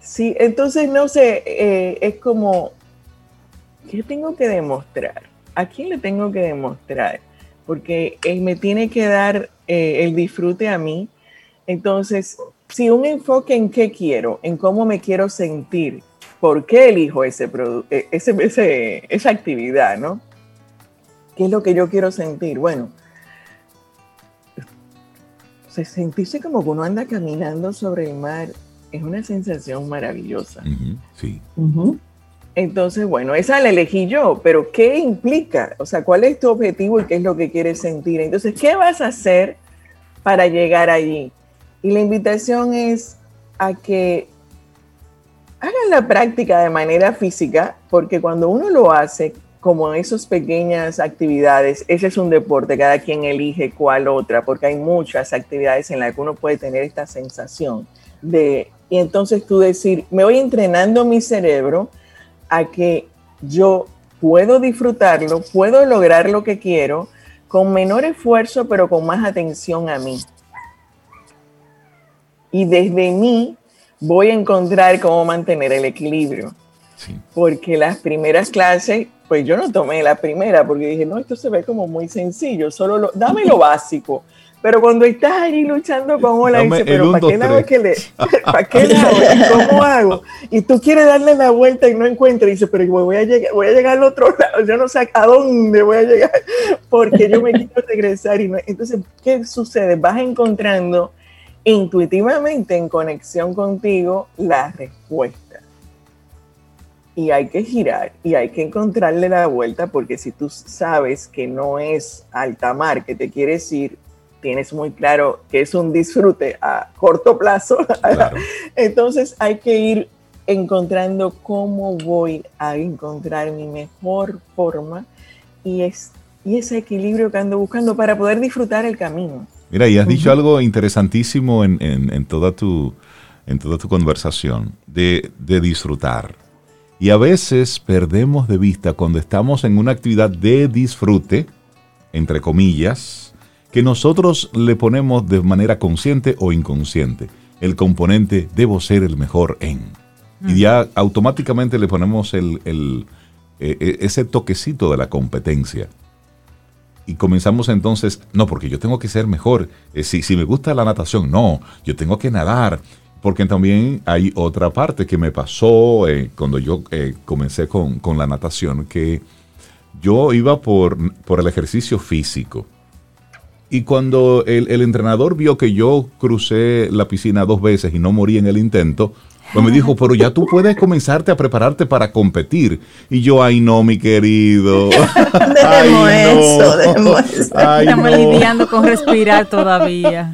sí, entonces no sé, eh, es como, ¿qué tengo que demostrar? ¿A quién le tengo que demostrar? Porque él me tiene que dar eh, el disfrute a mí. Entonces, si un enfoque en qué quiero, en cómo me quiero sentir, por qué elijo ese, e, ese, ese, esa actividad, ¿no? ¿Qué es lo que yo quiero sentir? Bueno, sentirse como que uno anda caminando sobre el mar es una sensación maravillosa. sí. Entonces, bueno, esa la elegí yo, pero ¿qué implica? O sea, ¿cuál es tu objetivo y qué es lo que quieres sentir? Entonces, ¿qué vas a hacer para llegar allí? Y la invitación es a que hagan la práctica de manera física, porque cuando uno lo hace como esas pequeñas actividades, ese es un deporte, cada quien elige cuál otra, porque hay muchas actividades en las que uno puede tener esta sensación de, y entonces tú decir, me voy entrenando mi cerebro a que yo puedo disfrutarlo, puedo lograr lo que quiero con menor esfuerzo, pero con más atención a mí. Y desde mí voy a encontrar cómo mantener el equilibrio. Porque las primeras clases, pues yo no tomé la primera porque dije, no, esto se ve como muy sencillo, solo lo, dame lo básico. Pero cuando estás allí luchando con ola, dice, pero ¿para qué lado que le, ¿para qué lado? ¿Cómo hago? Y tú quieres darle la vuelta y no encuentras, y dice, pero voy a llegar, voy a llegar al otro lado, yo no sé a dónde voy a llegar, porque yo me quiero regresar. Y entonces, ¿qué sucede? Vas encontrando intuitivamente en conexión contigo la respuesta. Y hay que girar y hay que encontrarle la vuelta porque si tú sabes que no es alta mar que te quieres ir, tienes muy claro que es un disfrute a corto plazo, entonces hay que ir encontrando cómo voy a encontrar mi mejor forma y, es, y ese equilibrio que ando buscando para poder disfrutar el camino. Mira, y has dicho algo interesantísimo en, en, toda tu, en toda tu conversación, de, de disfrutar. Y a veces perdemos de vista cuando estamos en una actividad de disfrute, entre comillas, que nosotros le ponemos de manera consciente o inconsciente. El componente debo ser el mejor en. Y ya automáticamente le ponemos el, el, e, e, ese toquecito de la competencia. Y comenzamos entonces, no, porque yo tengo que ser mejor. Eh, si, si me gusta la natación, no, yo tengo que nadar. Porque también hay otra parte que me pasó eh, cuando yo eh, comencé con, con, la natación, que yo iba por, por el ejercicio físico y cuando el, entrenador vio que yo crucé la piscina dos veces y no morí en el intento, pues me dijo, pero ya tú puedes comenzarte a prepararte para competir. Y yo, ay no, mi querido. ay, eso, Estamos lidiando con respirar todavía.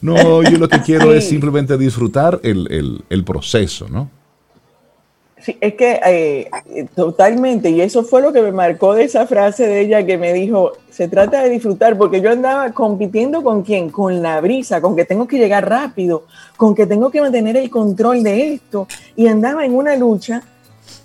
No, yo lo que quiero es simplemente disfrutar el, el proceso, ¿no? Es que eh, totalmente, y eso fue lo que me marcó de esa frase de ella que me dijo, se trata de disfrutar, porque yo andaba compitiendo con quién, con la brisa, con que tengo que llegar rápido, con que tengo que mantener el control de esto, y andaba en una lucha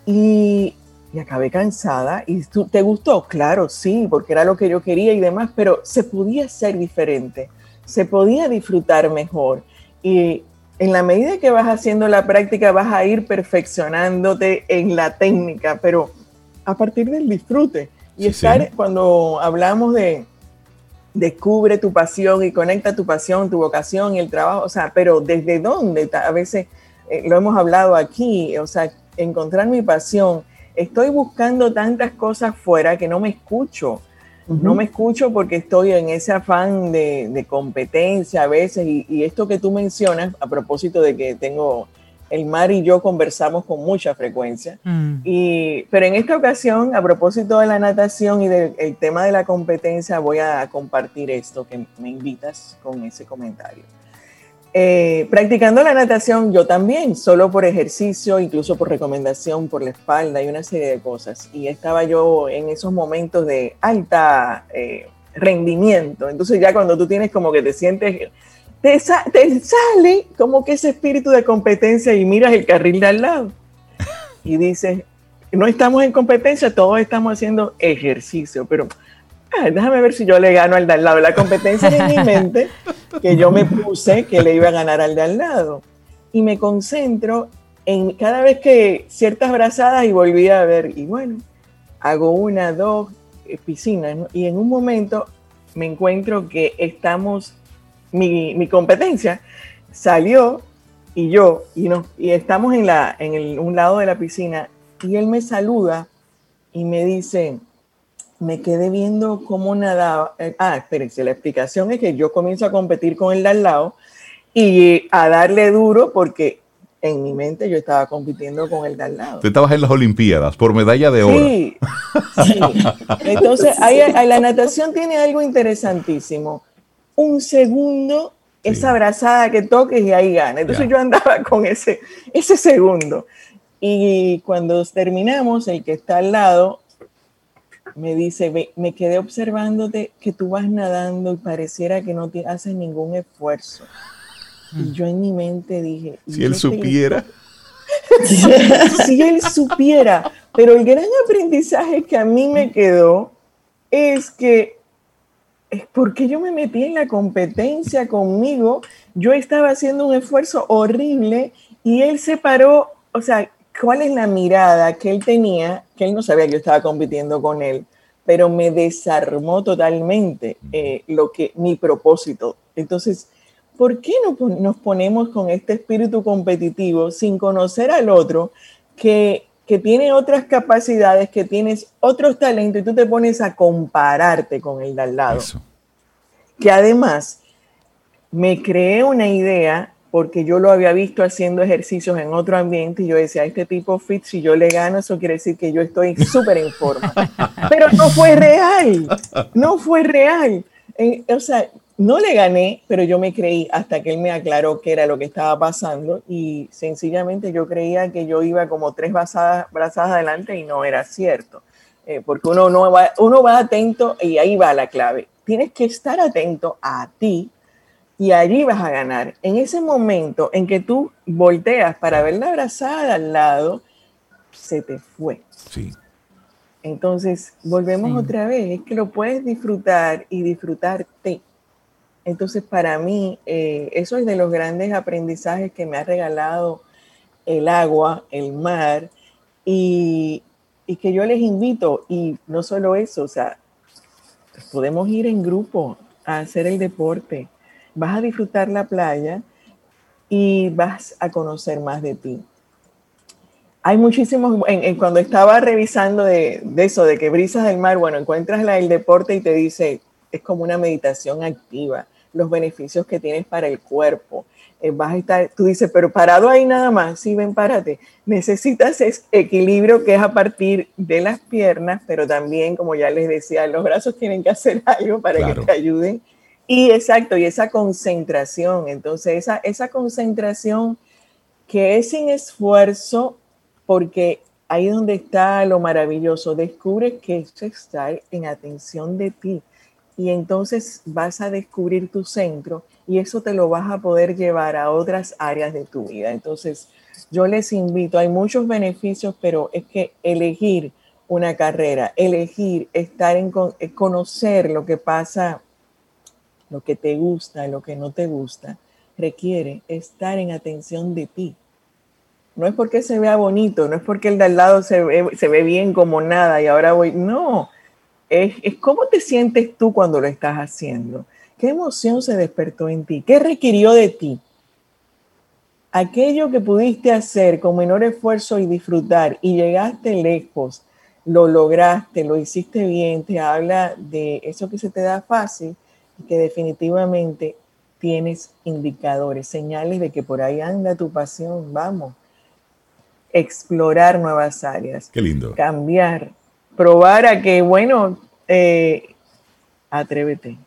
y, y acabé cansada. ¿Y tú, te gustó? Claro, sí, porque era lo que yo quería y demás, pero se podía ser diferente, se podía disfrutar mejor. Y en la medida que vas haciendo la práctica vas a ir perfeccionándote en la técnica, pero a partir del disfrute. Y estar, cuando hablamos de descubre tu pasión y conecta tu pasión, tu vocación y el trabajo, o sea, pero desde dónde, a veces eh, lo hemos hablado aquí, o sea, encontrar mi pasión. Estoy buscando tantas cosas fuera que no me escucho no me escucho porque estoy en ese afán de, competencia a veces y, esto que tú mencionas a propósito de que tengo el mar y yo conversamos con mucha frecuencia. Mm. Y, pero en esta ocasión, a propósito de la natación y del tema de la competencia, voy a compartir esto que me invitas con ese comentario. Eh, practicando la natación, yo también, solo por ejercicio, incluso por recomendación, por la espalda y una serie de cosas. Y estaba yo en esos momentos de alta eh, rendimiento. Entonces ya cuando tú tienes como que te sientes te, sale como que ese espíritu de competencia y miras el carril de al lado y dices, no estamos en competencia, todos estamos haciendo ejercicio, pero déjame ver si yo le gano al de al lado. La competencia en mi mente que yo me puse que le iba a ganar al de al lado. Y me concentro en cada vez que ciertas brazadas y volví a ver, y bueno, hago una, dos eh, piscinas, y en un momento me encuentro que estamos mi, competencia, salió y yo, y, no, y estamos en, la, en un lado de la piscina, y él me saluda y me dice, me quedé viendo cómo nadaba. Eh, ah, espérense, la explicación es que yo comienzo a competir con él de al lado y a darle duro porque en mi mente yo estaba compitiendo con el de al lado. Tú estabas en las Olimpiadas por medalla de oro. Sí, sí. Entonces, la natación tiene algo interesantísimo un segundo esa abrazada que toques y ahí gana. Entonces yo andaba con ese, ese segundo. Y cuando terminamos, el que está al lado me dice, me quedé observándote que tú vas nadando y pareciera que no te haces ningún esfuerzo. Y mm. yo en mi mente dije... Si él supiera. si él supiera. Pero el gran aprendizaje que a mí me quedó es que porque yo me metí en la competencia conmigo, yo estaba haciendo un esfuerzo horrible y él se paró, o sea, ¿cuál es la mirada que él tenía? Que él no sabía que yo estaba compitiendo con él, pero me desarmó totalmente eh, lo que mi propósito. Entonces, ¿por qué no nos ponemos con este espíritu competitivo sin conocer al otro que, que tiene otras capacidades, que tienes otros talentos y tú te pones a compararte con el de al lado? que además me creé una idea porque yo lo había visto haciendo ejercicios en otro ambiente y yo decía, este tipo fit, si yo le gano, eso quiere decir que yo estoy súper en forma. Pero no fue real, no fue real. o sea, no le gané, pero yo me creí hasta que él me aclaró qué era lo que estaba pasando y sencillamente yo creía que yo iba como tres brazadas, brazadas adelante y no era cierto. Eh, porque uno, no va, uno va atento y ahí va la clave tienes que estar atento a ti y allí vas a ganar. En ese momento en que tú volteas para ver la abrazada al lado, se te fue. Sí. Entonces, volvemos otra vez, es que lo puedes disfrutar y disfrutarte. Entonces, para mí, eh, eso es de los grandes aprendizajes que me ha regalado el agua, el mar, y, y que yo les invito, y no solo eso, o sea, podemos ir en grupo a hacer el deporte, vas a disfrutar la playa y vas a conocer más de ti. Hay muchísimos, en, cuando estaba revisando de, eso, de que brisas del mar, bueno, encuentras la, el deporte y te dice, es como una meditación activa, los beneficios que tienes para el cuerpo, eh, vas a estar, tú dices, pero parado ahí nada más, sí, ven, párate. Necesitas ese equilibrio que es a partir de las piernas, pero también, como ya les decía, los brazos tienen que hacer algo para que te ayuden. Y exacto, y esa concentración, entonces esa, esa concentración que es sin esfuerzo, porque ahí donde está lo maravilloso, descubres que esto está en atención de ti. Y entonces vas a descubrir tu centro y eso te lo vas a poder llevar a otras áreas de tu vida. Entonces, yo les invito, hay muchos beneficios, pero es que elegir una carrera, elegir estar en eh, conocer lo que pasa, lo que te gusta, lo que no te gusta, requiere estar en atención de ti. No es porque se vea bonito, no es porque el de al lado se ve, bien como nada y ahora voy, no, es cómo te sientes tú cuando lo estás haciendo. ¿Qué emoción se despertó en ti? ¿Qué requirió de ti? Aquello que pudiste hacer con menor esfuerzo y disfrutar y llegaste lejos, lo lograste, lo hiciste bien, te habla de eso que se te da fácil y que definitivamente tienes indicadores, señales de que por ahí anda tu pasión, vamos, explorar nuevas áreas. Qué lindo. Cambiar, probar a que, bueno, eh, atrévete.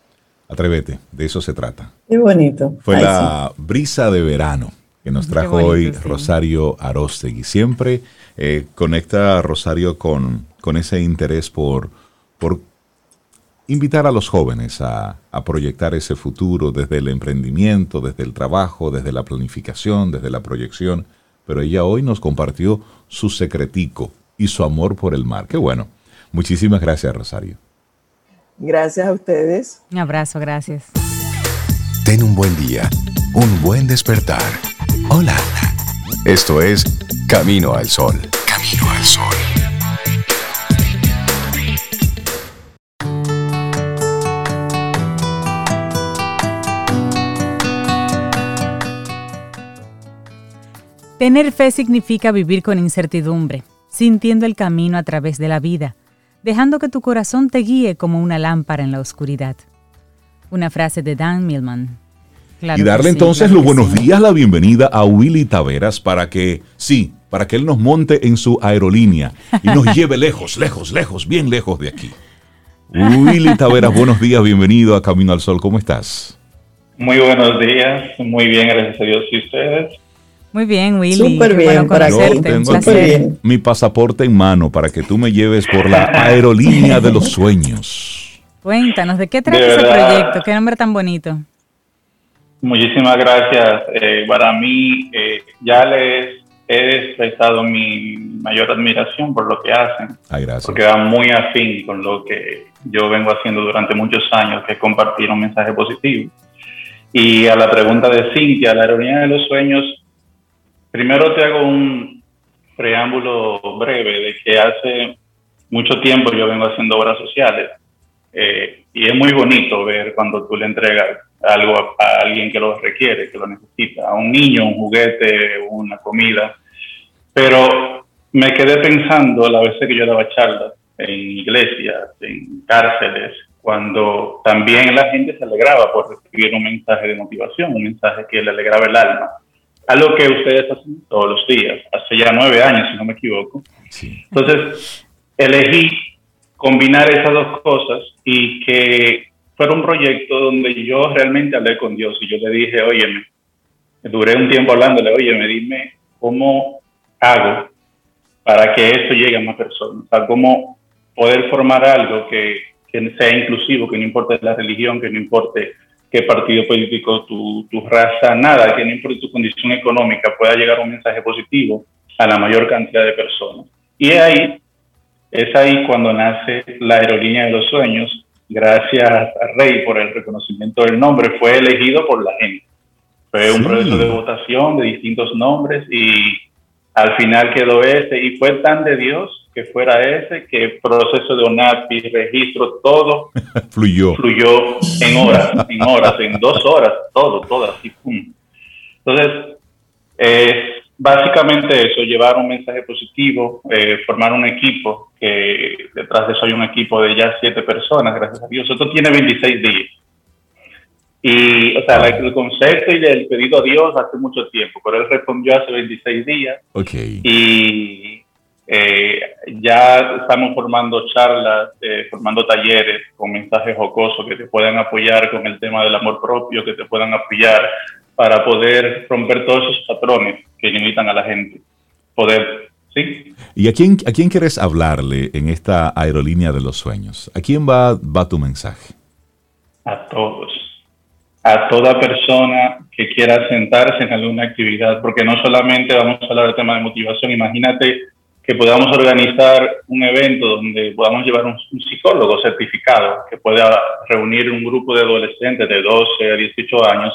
Atrévete, de eso se trata. Qué bonito. Fue la brisa de verano que nos trajo hoy Rosario Arostegui. Siempre eh, conecta a Rosario con, con ese interés por, por invitar a los jóvenes a, a, proyectar ese futuro desde el emprendimiento, desde el trabajo, desde la planificación, desde la proyección. Pero ella hoy nos compartió su secretico y su amor por el mar. Qué bueno. Muchísimas gracias, Rosario. Gracias a ustedes. Un abrazo, gracias. Ten un buen día, un buen despertar. Hola. Esto es Camino al Sol. Camino al Sol. Tener fe significa vivir con incertidumbre, sintiendo el camino a través de la vida, dejando que tu corazón te guíe como una lámpara en la oscuridad. Una frase de Dan Millman. y darle entonces los buenos días, la bienvenida a Willy Taveras para que, sí, para que él nos monte en su aerolínea y nos lleve lejos, lejos, lejos, bien lejos de aquí. Willy Taveras, buenos días, bienvenido a Camino al Sol, ¿cómo estás? Muy buenos días, muy bien, gracias a Dios y ustedes. Muy bien, Willy. Súper bien, para Yo tengo mi pasaporte en mano para que tú me lleves por la aerolínea de los sueños. Cuéntanos, ¿de qué trata ese proyecto? ¿Qué nombre tan bonito? Muchísimas gracias. Eh, para mí, eh, ya les he expresado mi mayor admiración por lo que hacen. Ay, gracias. Porque va muy afín con lo que yo vengo haciendo durante muchos años, que es compartir un mensaje positivo. Y a la pregunta de Cintia, la aerolínea de los sueños Primero te hago un preámbulo breve de que hace mucho tiempo yo vengo haciendo obras sociales eh, y es muy bonito ver cuando tú le entregas algo a, alguien que lo requiere, que lo necesita, a un niño, un juguete, una comida. Pero me quedé pensando la vez que yo daba charlas en iglesias, en cárceles, cuando también la gente se alegraba por recibir un mensaje de motivación, un mensaje que le alegraba el alma algo que ustedes hacen todos los días, hace ya nueve años, si no me equivoco. Entonces, elegí combinar esas dos cosas y que fuera un proyecto donde yo realmente hablé con Dios y yo le dije, óyeme, duré un tiempo hablándole, óyeme, dime cómo hago para que esto llegue a más personas, o sea, cómo poder formar algo que, que sea inclusivo, que no importe la religión, que no importe qué partido político, tu, tu raza, nada, que no importa tu condición económica, pueda llegar un mensaje positivo a la mayor cantidad de personas. Y ahí, es ahí cuando nace la aerolínea de los sueños, gracias a Rey por el reconocimiento del nombre, fue elegido por la gente. Fue un proceso de votación de distintos nombres y al final quedó ese y fue tan de Dios que fuera ese, que el proceso de ONAPI, registro, todo fluyó. fluyó en horas, en horas, en dos horas, todo, todo así, pum. Entonces, eh, básicamente eso, llevar un mensaje positivo, eh, formar un equipo, que detrás de eso hay un equipo de ya siete personas, gracias a Dios. Esto tiene 26 días. Y, o sea, el concepto y el pedido a Dios hace mucho tiempo, pero él respondió hace 26 días. Ok. Y eh, ya estamos formando charlas, eh, formando talleres con mensajes jocosos que te puedan apoyar con el tema del amor propio, que te puedan apoyar para poder romper todos esos patrones que limitan a la gente. Poder, ¿sí? ¿Y a quién, a quién quieres hablarle en esta aerolínea de los sueños? ¿A quién va, va tu mensaje? A todos. A toda persona que quiera sentarse en alguna actividad, porque no solamente vamos a hablar del tema de motivación, imagínate que podamos organizar un evento donde podamos llevar un, psicólogo certificado que pueda reunir un grupo de adolescentes de 12 a 18 años,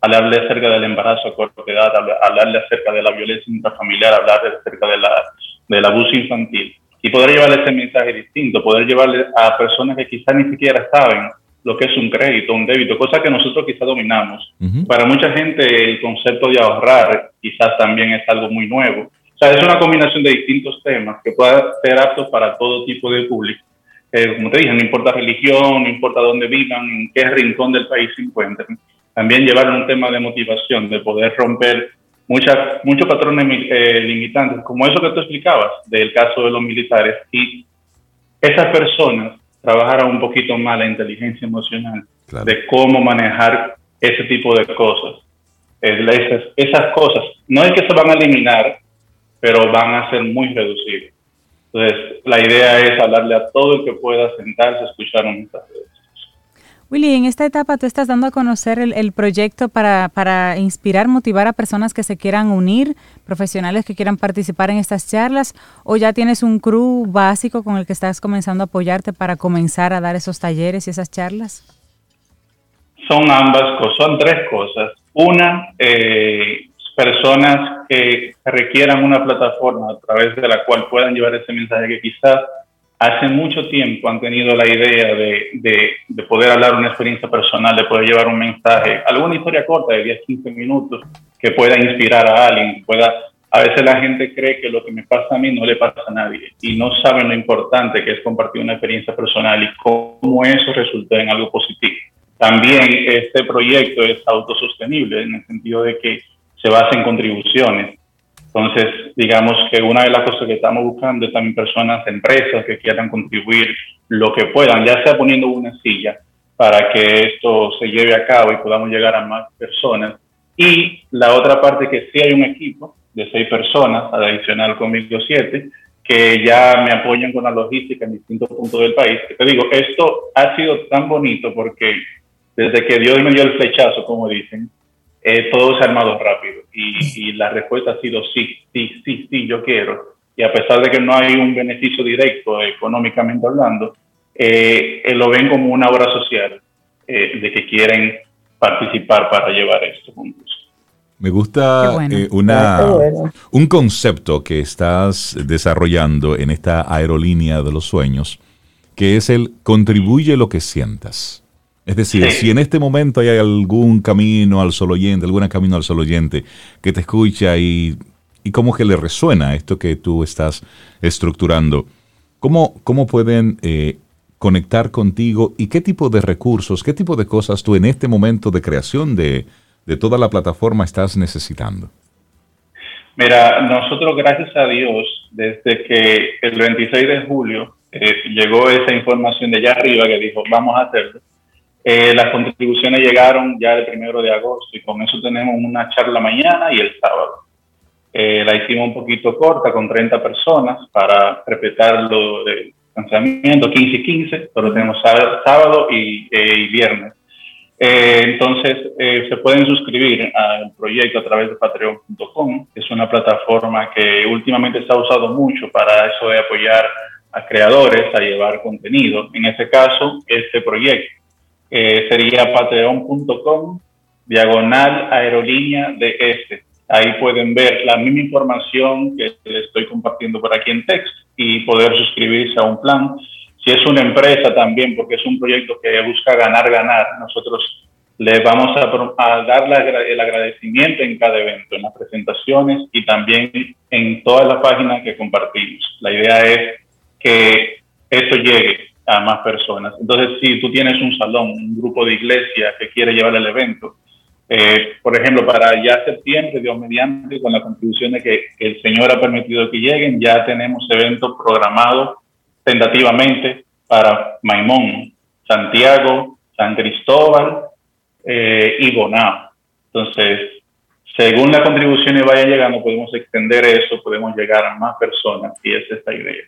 hablarle acerca del embarazo a corta edad, hablarle acerca de la violencia intrafamiliar, hablarle acerca de la, del abuso infantil y poder llevarle ese mensaje distinto, poder llevarle a personas que quizás ni siquiera saben lo que es un crédito, un débito, cosa que nosotros quizás dominamos. Para mucha gente el concepto de ahorrar quizás también es algo muy nuevo o sea, es una combinación de distintos temas que pueda ser aptos para todo tipo de público. Eh, como te dije, no importa religión, no importa dónde vivan, en qué rincón del país se encuentren. También llevar un tema de motivación, de poder romper muchas, muchos patrones eh, limitantes, como eso que tú explicabas del caso de los militares, y esas personas trabajaron un poquito más la inteligencia emocional de cómo manejar ese tipo de cosas. Esas, esas cosas, no es que se van a eliminar, pero van a ser muy reducidas. Entonces, la idea es hablarle a todo el que pueda sentarse a escuchar un mensaje Willy, en esta etapa tú estás dando a conocer el, proyecto para, inspirar, motivar a personas que se quieran unir, profesionales que quieran participar en estas charlas, o ya tienes un crew básico con el que estás comenzando a apoyarte para comenzar a dar esos talleres y esas charlas? Son ambas cosas, son tres cosas. Una, eh, personas que requieran una plataforma a través de la cual puedan llevar ese mensaje que quizás hace mucho tiempo han tenido la idea de, de, poder hablar una experiencia personal, de poder llevar un mensaje, alguna historia corta de 10, 15 minutos que pueda inspirar a alguien, pueda... A veces la gente cree que lo que me pasa a mí no le pasa a nadie y no saben lo importante que es compartir una experiencia personal y cómo eso resulta en algo positivo. También este proyecto es autosostenible en el sentido de que se basa en contribuciones entonces, digamos que una de las cosas que estamos buscando es también personas, empresas que quieran contribuir lo que puedan, ya sea poniendo una silla para que esto se lleve a cabo y podamos llegar a más personas. Y la otra parte que sí hay un equipo de seis personas, adicional conmigo siete, que ya me apoyan con la logística en distintos puntos del país. Te digo, esto ha sido tan bonito porque desde que Dios me dio el flechazo, como dicen, eh, todo se ha armado rápido y, la respuesta ha sido sí, sí, sí, sí, yo quiero. Y a pesar de que no hay un beneficio directo económicamente hablando, eh, eh, lo ven como una obra social de que quieren participar para llevar esto juntos. Me gusta una, un concepto que estás desarrollando en esta aerolínea de los sueños, que es el contribuye lo que sientas. Es decir, si en este momento hay algún camino al solo oyente, algún camino al solo oyente que te escucha y, y como que le resuena esto que tú estás estructurando, ¿cómo, cómo pueden eh, conectar contigo y qué tipo de recursos, qué tipo de cosas tú en este momento de creación de, toda la plataforma estás necesitando? Mira, nosotros gracias a Dios, desde que el 26 de julio eh, llegó esa información de allá arriba que dijo, vamos a hacerlo, eh, las contribuciones llegaron ya el primero de agosto y con eso tenemos una charla mañana y el sábado. Eh, la hicimos un poquito corta con 30 personas para respetar lo del lanzamiento, 15 y 15, pero tenemos sábado y, eh, viernes. entonces, se pueden suscribir al proyecto a través de patreon.com. Es una plataforma que últimamente se ha usado mucho para eso de apoyar a creadores a llevar contenido. En este caso, este proyecto eh, sería patreon.com diagonal aerolínea de este. Ahí pueden ver la misma información que les estoy compartiendo por aquí en text y poder suscribirse a un plan. Si es una empresa también, porque es un proyecto que busca ganar, ganar, nosotros les vamos a, dar el agradecimiento en cada evento, en las presentaciones y también en todas las páginas que compartimos. La idea es que esto llegue a más personas. Entonces, si tú tienes un salón, un grupo de iglesia que quiere llevar el evento, eh, por ejemplo, para ya septiembre, Dios mediante, con la contribución de que, el Señor ha permitido que lleguen, ya tenemos eventos programados tentativamente para Maimón, Santiago, San Cristóbal eh, y Bonao. Entonces, según las contribuciones vayan llegando, podemos extender eso, podemos llegar a más personas y es esta idea.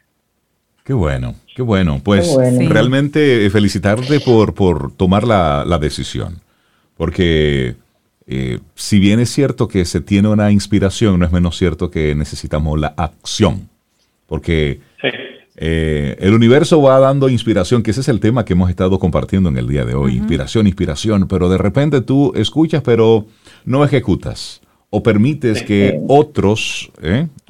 Qué bueno, qué bueno. Pues realmente eh, felicitarte por, por tomar la, decisión. Porque eh, si bien es cierto que se tiene una inspiración, no es menos cierto que necesitamos la acción. Porque eh, el universo va dando inspiración, que ese es el tema que hemos estado compartiendo en el día de hoy. Inspiración, inspiración. Pero de repente tú escuchas, pero no ejecutas. O permites que otros,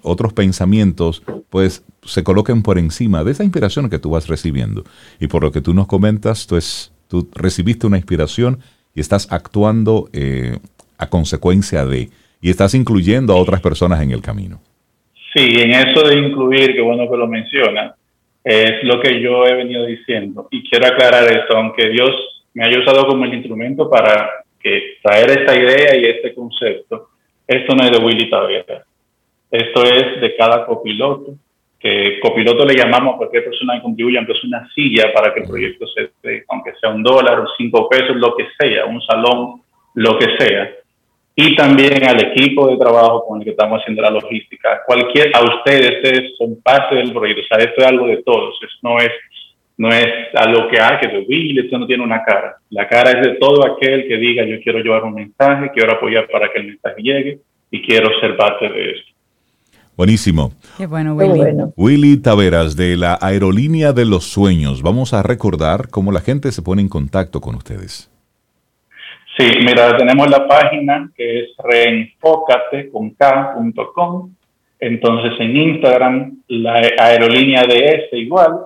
otros pensamientos, pues se coloquen por encima de esa inspiración que tú vas recibiendo. Y por lo que tú nos comentas, tú, recibiste una inspiración y estás actuando eh, a consecuencia de, y estás incluyendo a otras personas en el camino. Sí, en eso de incluir, que bueno que lo menciona, es lo que yo he venido diciendo. Y quiero aclarar esto, aunque Dios me haya usado como el instrumento para traer esta idea y este concepto, esto no es de Willy Tavera. Esto es de cada copiloto, que copiloto le llamamos a cualquier persona que contribuya, aunque es una silla para que el proyecto se aunque sea un dólar cinco pesos, lo que sea, un salón, lo que sea. Y también al equipo de trabajo con el que estamos haciendo la logística. Cualquier, a ustedes, ustedes son parte del proyecto. O sea, esto es algo de todos. no es no es algo que, hay que Will, esto no tiene una cara. La cara es de todo aquel que diga, yo quiero llevar un mensaje, quiero apoyar para que el mensaje llegue y quiero ser parte de esto. Buenísimo. Qué bueno, Willy. Willy Taveras, de la Aerolínea de los Sueños. Vamos a recordar cómo la gente se pone en contacto con ustedes. Sí, mira, tenemos la página que es reenfócate.com. Entonces en Instagram, la aerolínea de ese igual,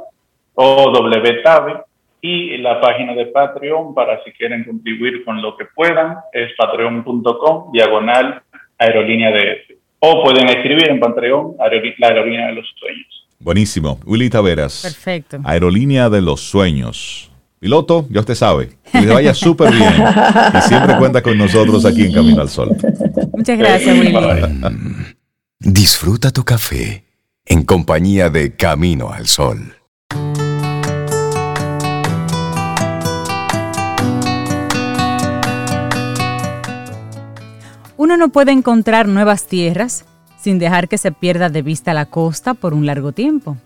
o WTAVE y la página de Patreon para si quieren contribuir con lo que puedan es patreon.com diagonal aerolínea de F. O pueden escribir en Patreon la aerolínea de los sueños. Buenísimo. Willy Taveras. Perfecto. Aerolínea de los sueños. Piloto, ya usted sabe. Que le vaya súper bien. Y siempre cuenta con nosotros aquí en Camino al Sol. Muchas gracias, Willy. Disfruta tu café en compañía de Camino al Sol. Uno no puede encontrar nuevas tierras sin dejar que se pierda de vista la costa por un largo tiempo,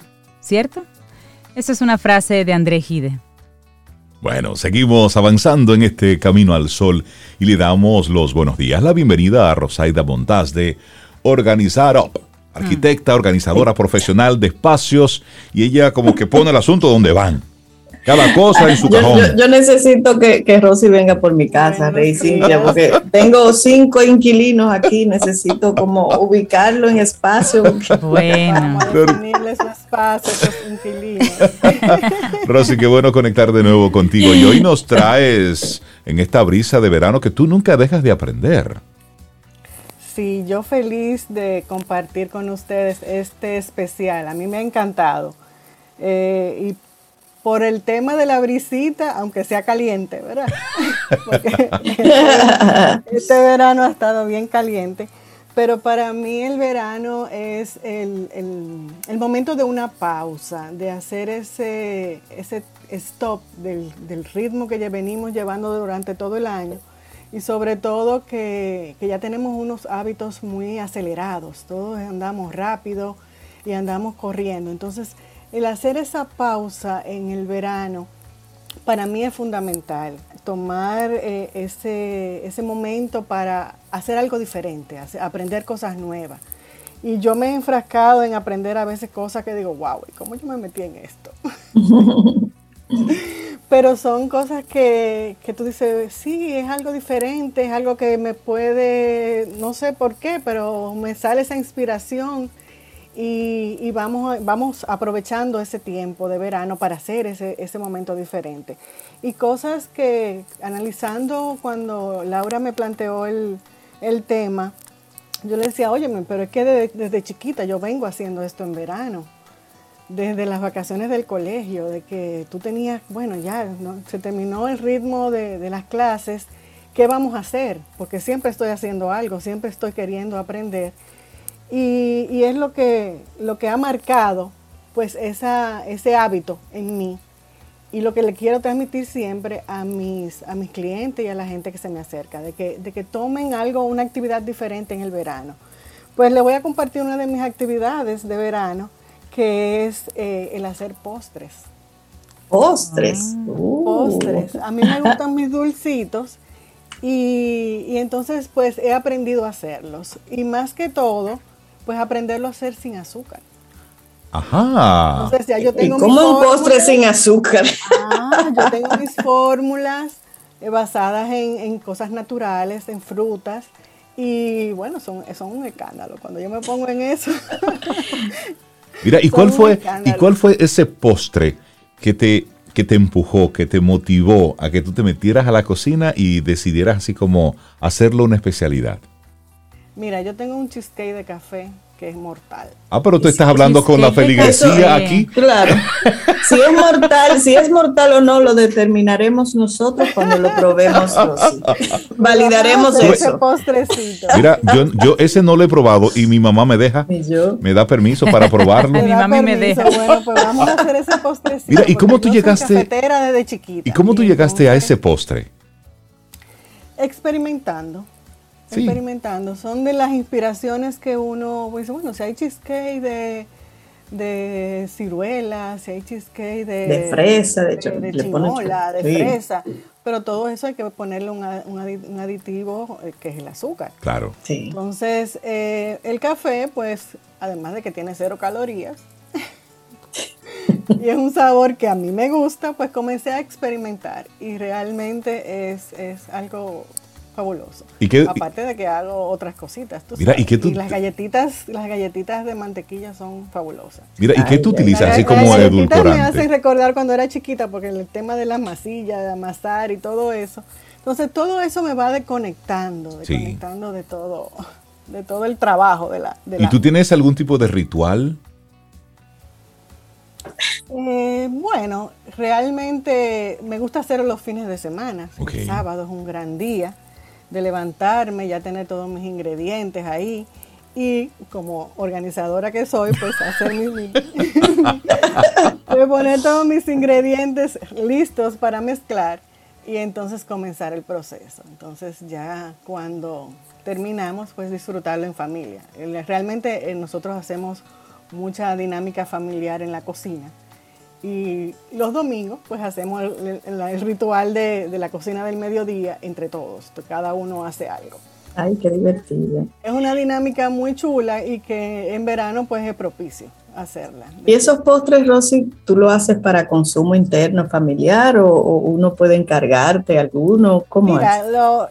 ¿cierto? Esa es una frase de André Gide. Bueno, seguimos avanzando en este camino al sol y le damos los buenos días, la bienvenida a Rosaida Montaz de Organizar Up, arquitecta, organizadora profesional de espacios y ella como que pone el asunto donde van. Cada cosa en su cajón. Yo, necesito que, que, Rosy venga por mi casa, Rey Cintia, porque tengo cinco inquilinos aquí, necesito como ubicarlo en espacio. Bueno. espacio, inquilinos. Rosy, qué bueno conectar de nuevo contigo. Y hoy nos traes en esta brisa de verano que tú nunca dejas de aprender. Sí, yo feliz de compartir con ustedes este especial. A mí me ha encantado. Eh, y por el tema de la brisita, aunque sea caliente, ¿verdad? Porque este, verano ha estado bien caliente. Pero para mí el verano es el, momento de una pausa, de hacer ese, ese stop del, del, ritmo que ya venimos llevando durante todo el año. Y sobre todo que, que ya tenemos unos hábitos muy acelerados, todos andamos rápido y andamos corriendo. Entonces, el hacer esa pausa en el verano para mí es fundamental, tomar eh, ese, ese, momento para hacer algo diferente, aprender cosas nuevas. Y yo me he enfrascado en aprender a veces cosas que digo, wow, ¿cómo yo me metí en esto? Pero son cosas que, que, tú dices, sí, es algo diferente, es algo que me puede, no sé por qué, pero me sale esa inspiración y, vamos, vamos aprovechando ese tiempo de verano para hacer ese, ese momento diferente. Y cosas que analizando cuando Laura me planteó el, tema, yo le decía, óyeme, pero es que desde, chiquita yo vengo haciendo esto en verano, desde las vacaciones del colegio, de que tú tenías, bueno, ya se terminó el ritmo de, de las clases, ¿qué vamos a hacer? Porque siempre estoy haciendo algo, siempre estoy queriendo aprender. Y, es lo que, lo que ha marcado pues esa, ese hábito en mí y lo que le quiero transmitir siempre a mis, a mis clientes y a la gente que se me acerca, de que, de que tomen algo, una actividad diferente en el verano. Pues le voy a compartir una de mis actividades de verano, que es eh, el hacer postres. Postres. Ah. Postres. A mí me gustan mis dulcitos y, y, entonces pues he aprendido a hacerlos. Y más que todo, pues aprenderlo a hacer sin azúcar. Ajá. Entonces ya yo tengo ¿Cómo un postre sin azúcar? Ah, yo tengo mis fórmulas eh, basadas en, cosas naturales, en frutas. Y bueno, son, son un escándalo. Cuando yo me pongo en eso. Mira, ¿y cuál, fue, ¿y cuál fue ese postre que te, que te empujó, que te motivó a que tú te metieras a la cocina y decidieras así como hacerlo una especialidad? Mira, yo tengo un cheesecake de café que es mortal. Ah, pero tú estás hablando con la feligresía aquí. Claro. Si es mortal, si es mortal o no, lo determinaremos nosotros cuando lo probemos. Validaremos eso. postrecito. Mira, yo, yo ese no lo he probado y mi mamá me deja. Me da permiso para probarlo. mi mamá me deja. Bueno, pues vamos a hacer ese postrecito. Mira, ¿y cómo tú llegaste? Desde chiquita. ¿Y cómo tú llegaste a ese postre? Experimentando experimentando. Son de las inspiraciones que uno, pues bueno, si hay cheesecake de, de ciruela, si hay cheesecake de, de fresa, de, hecho, de, chimola, de fresa, pero todo eso hay que ponerle un, un, aditivo eh, que es el azúcar. Claro. Sí. Entonces, eh, el café, pues, además de que tiene cero calorías, y es un sabor que a mí me gusta, pues comencé a experimentar y realmente es, es algo fabuloso. Aparte de que hago otras cositas. mira, ¿y qué tú? las galletitas, las galletitas de mantequilla son fabulosas. Mira, ¿y qué tú utilizas así como las edulcorante? me hacen recordar cuando era chiquita, porque el tema de las masillas, de amasar y todo eso. Entonces todo eso me va desconectando, desconectando de todo, de todo el trabajo de la. ¿Y tú tienes algún tipo de ritual? Eh, bueno, realmente me gusta hacerlo los fines de semana. El sábado es un gran día de levantarme, ya tener todos mis ingredientes ahí y como organizadora que soy, pues hacer mi, poner todos mis ingredientes listos para mezclar y entonces comenzar el proceso. Entonces ya cuando terminamos, pues disfrutarlo en familia. Realmente eh, nosotros hacemos mucha dinámica familiar en la cocina y los domingos, pues hacemos el, ritual de, la cocina del mediodía entre todos. Cada uno hace algo. Ay, qué divertido. Es una dinámica muy chula y que en verano, pues es propicio hacerla. ¿Y esos postres, Rosy, tú lo haces para consumo interno familiar o, uno puede encargarte alguno? ¿Cómo Mira,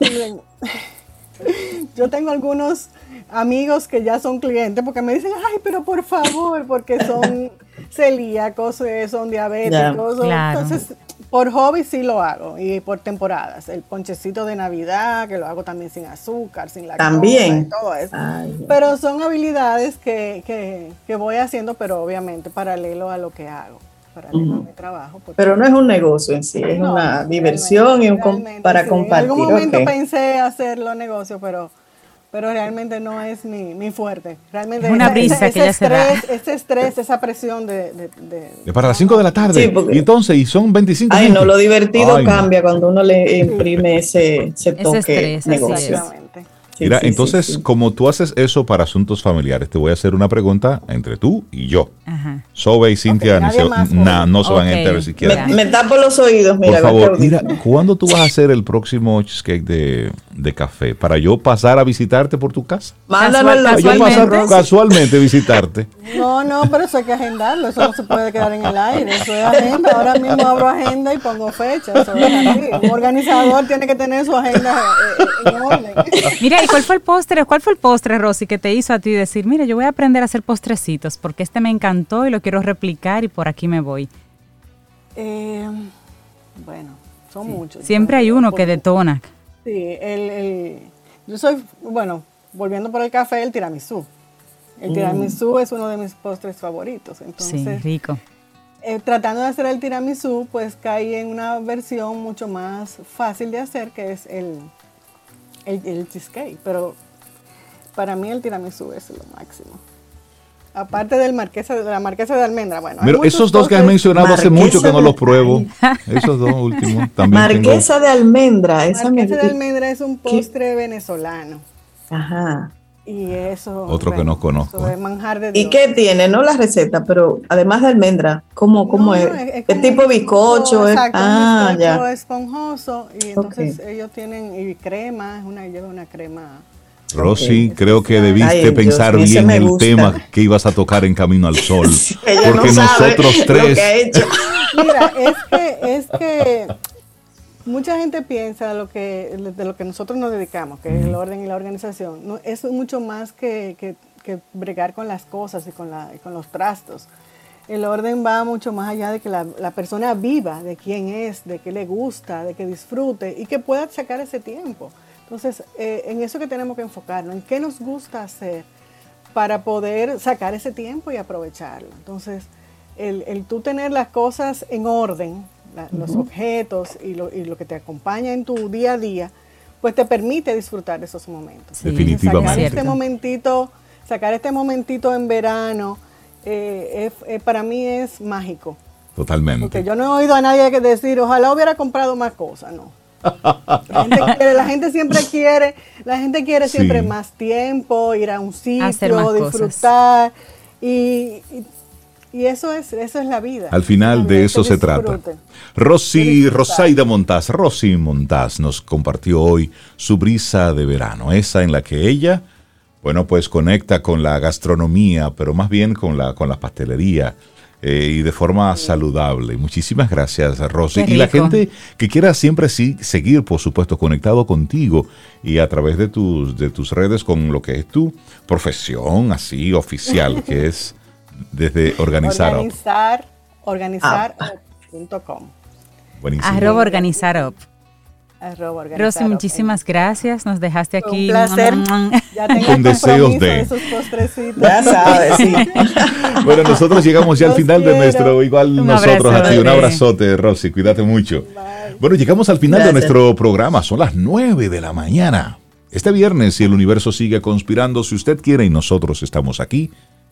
yo tengo algunos amigos que ya son clientes porque me dicen, ay, pero por favor, porque son celíacos, son diabéticos. Entonces, por hobby sí lo hago y por temporadas. El ponchecito de Navidad, que lo hago también sin azúcar, sin la También. todo eso. pero son habilidades que, que, voy haciendo, pero obviamente paralelo a lo que hago. Paralelo a mi trabajo. Pero no es un negocio en sí, es una diversión y un para compartir. En algún momento pensé hacerlo negocio, pero pero realmente no es mi, fuerte. Realmente es una brisa que ya estrés, Ese estrés, esa presión de... de, para las 5 de la tarde. y entonces, y son 25 Ay, no, lo divertido cambia cuando uno le imprime ese, ese toque negocio. Mira, entonces, como tú haces eso para asuntos familiares, te voy a hacer una pregunta entre tú y yo. Ajá. Sobe y Cintia no, se, van a enterar siquiera. Me, me, tapo los oídos, mira. Por favor, mira, ¿cuándo tú vas a hacer el próximo cheesecake de, de café? Para yo pasar a visitarte por tu casa. Mándame Para yo pasar casualmente visitarte. No, no, pero eso hay que agendarlo. Eso no se puede quedar en el aire. Eso es agenda. Ahora mismo abro agenda y pongo fecha. Eso es Un organizador tiene que tener su agenda eh, eh, en orden. Mira, ¿y cuál fue el postre? ¿Cuál fue el postre, Rosy, que te hizo a ti decir, mira, yo voy a aprender a hacer postrecitos porque este me encantó y lo quiero replicar y por aquí me voy? Eh, bueno, son muchos. Siempre hay uno que detona. Sí, el, yo soy, bueno, volviendo por el café, el tiramisú. El mm. tiramisú es uno de mis postres favoritos. Entonces, sí, rico. Eh, tratando de hacer el tiramisú, pues caí en una versión mucho más fácil de hacer, que es el, el, cheesecake. Pero para mí el tiramisú es lo máximo. Aparte del marquesa, de la marquesa de almendra, bueno. Pero esos dos que has mencionado hace mucho que no los pruebo. Esos dos últimos también. Marquesa de almendra. Esa marquesa de almendra es un postre venezolano. Ajá. Y eso. Otro que no conozco. Es manjar de ¿Y qué tiene? No la receta, pero además de almendra, ¿cómo, cómo es? es? tipo bizcocho? Exacto, ah, ya. esponjoso. Y entonces ellos tienen y crema, es una, lleva una crema Rosy, creo que debiste pensar bien el tema que ibas a tocar en Camino al Sol. porque nosotros tres. Mira, es que, es que mucha gente piensa lo que, de lo que nosotros nos dedicamos, que es el orden y la organización. No, es mucho más que, que, bregar con las cosas y con, la, con los trastos. El orden va mucho más allá de que la, la, persona viva, de quién es, de qué le gusta, de que disfrute y que pueda sacar ese tiempo. Entonces, eh, en eso que tenemos que enfocarnos, en qué nos gusta hacer para poder sacar ese tiempo y aprovecharlo. Entonces, el, el tú tener las cosas en orden, los objetos y lo, y lo, que te acompaña en tu día a día, pues te permite disfrutar de esos momentos. Definitivamente. Sacar este momentito, sacar este momentito en verano, eh, para mí es mágico. Totalmente. Porque yo no he oído a nadie que decir, ojalá hubiera comprado más cosas, no. La gente, siempre quiere, la gente quiere siempre más tiempo, ir a un sitio, disfrutar. Y, y, eso es, eso es la vida. Al final de eso se trata. Rosy Rosaida Montaz, Rosy Montaz nos compartió hoy su brisa de verano, esa en la que ella, bueno, pues conecta con la gastronomía, pero más bien con la, con la pastelería eh, y de forma saludable. Muchísimas gracias, Rosy. Y la gente que quiera siempre sí, seguir, por supuesto, conectado contigo y a través de tus, de tus redes con lo que es tu profesión así oficial, que es desde organizar. Organizar, organizar.com. Buenísimo. Arroba organizar Rosy, muchísimas gracias. Nos dejaste aquí. Un placer. con deseos de. Ya sabes, sí. bueno, nosotros llegamos ya al final de nuestro, igual nosotros aquí. Un abrazote, Rosy. Cuídate mucho. Bueno, llegamos al final de nuestro programa. Son las 9 de la mañana. Este viernes, si el universo sigue conspirando, si usted quiere y nosotros estamos aquí,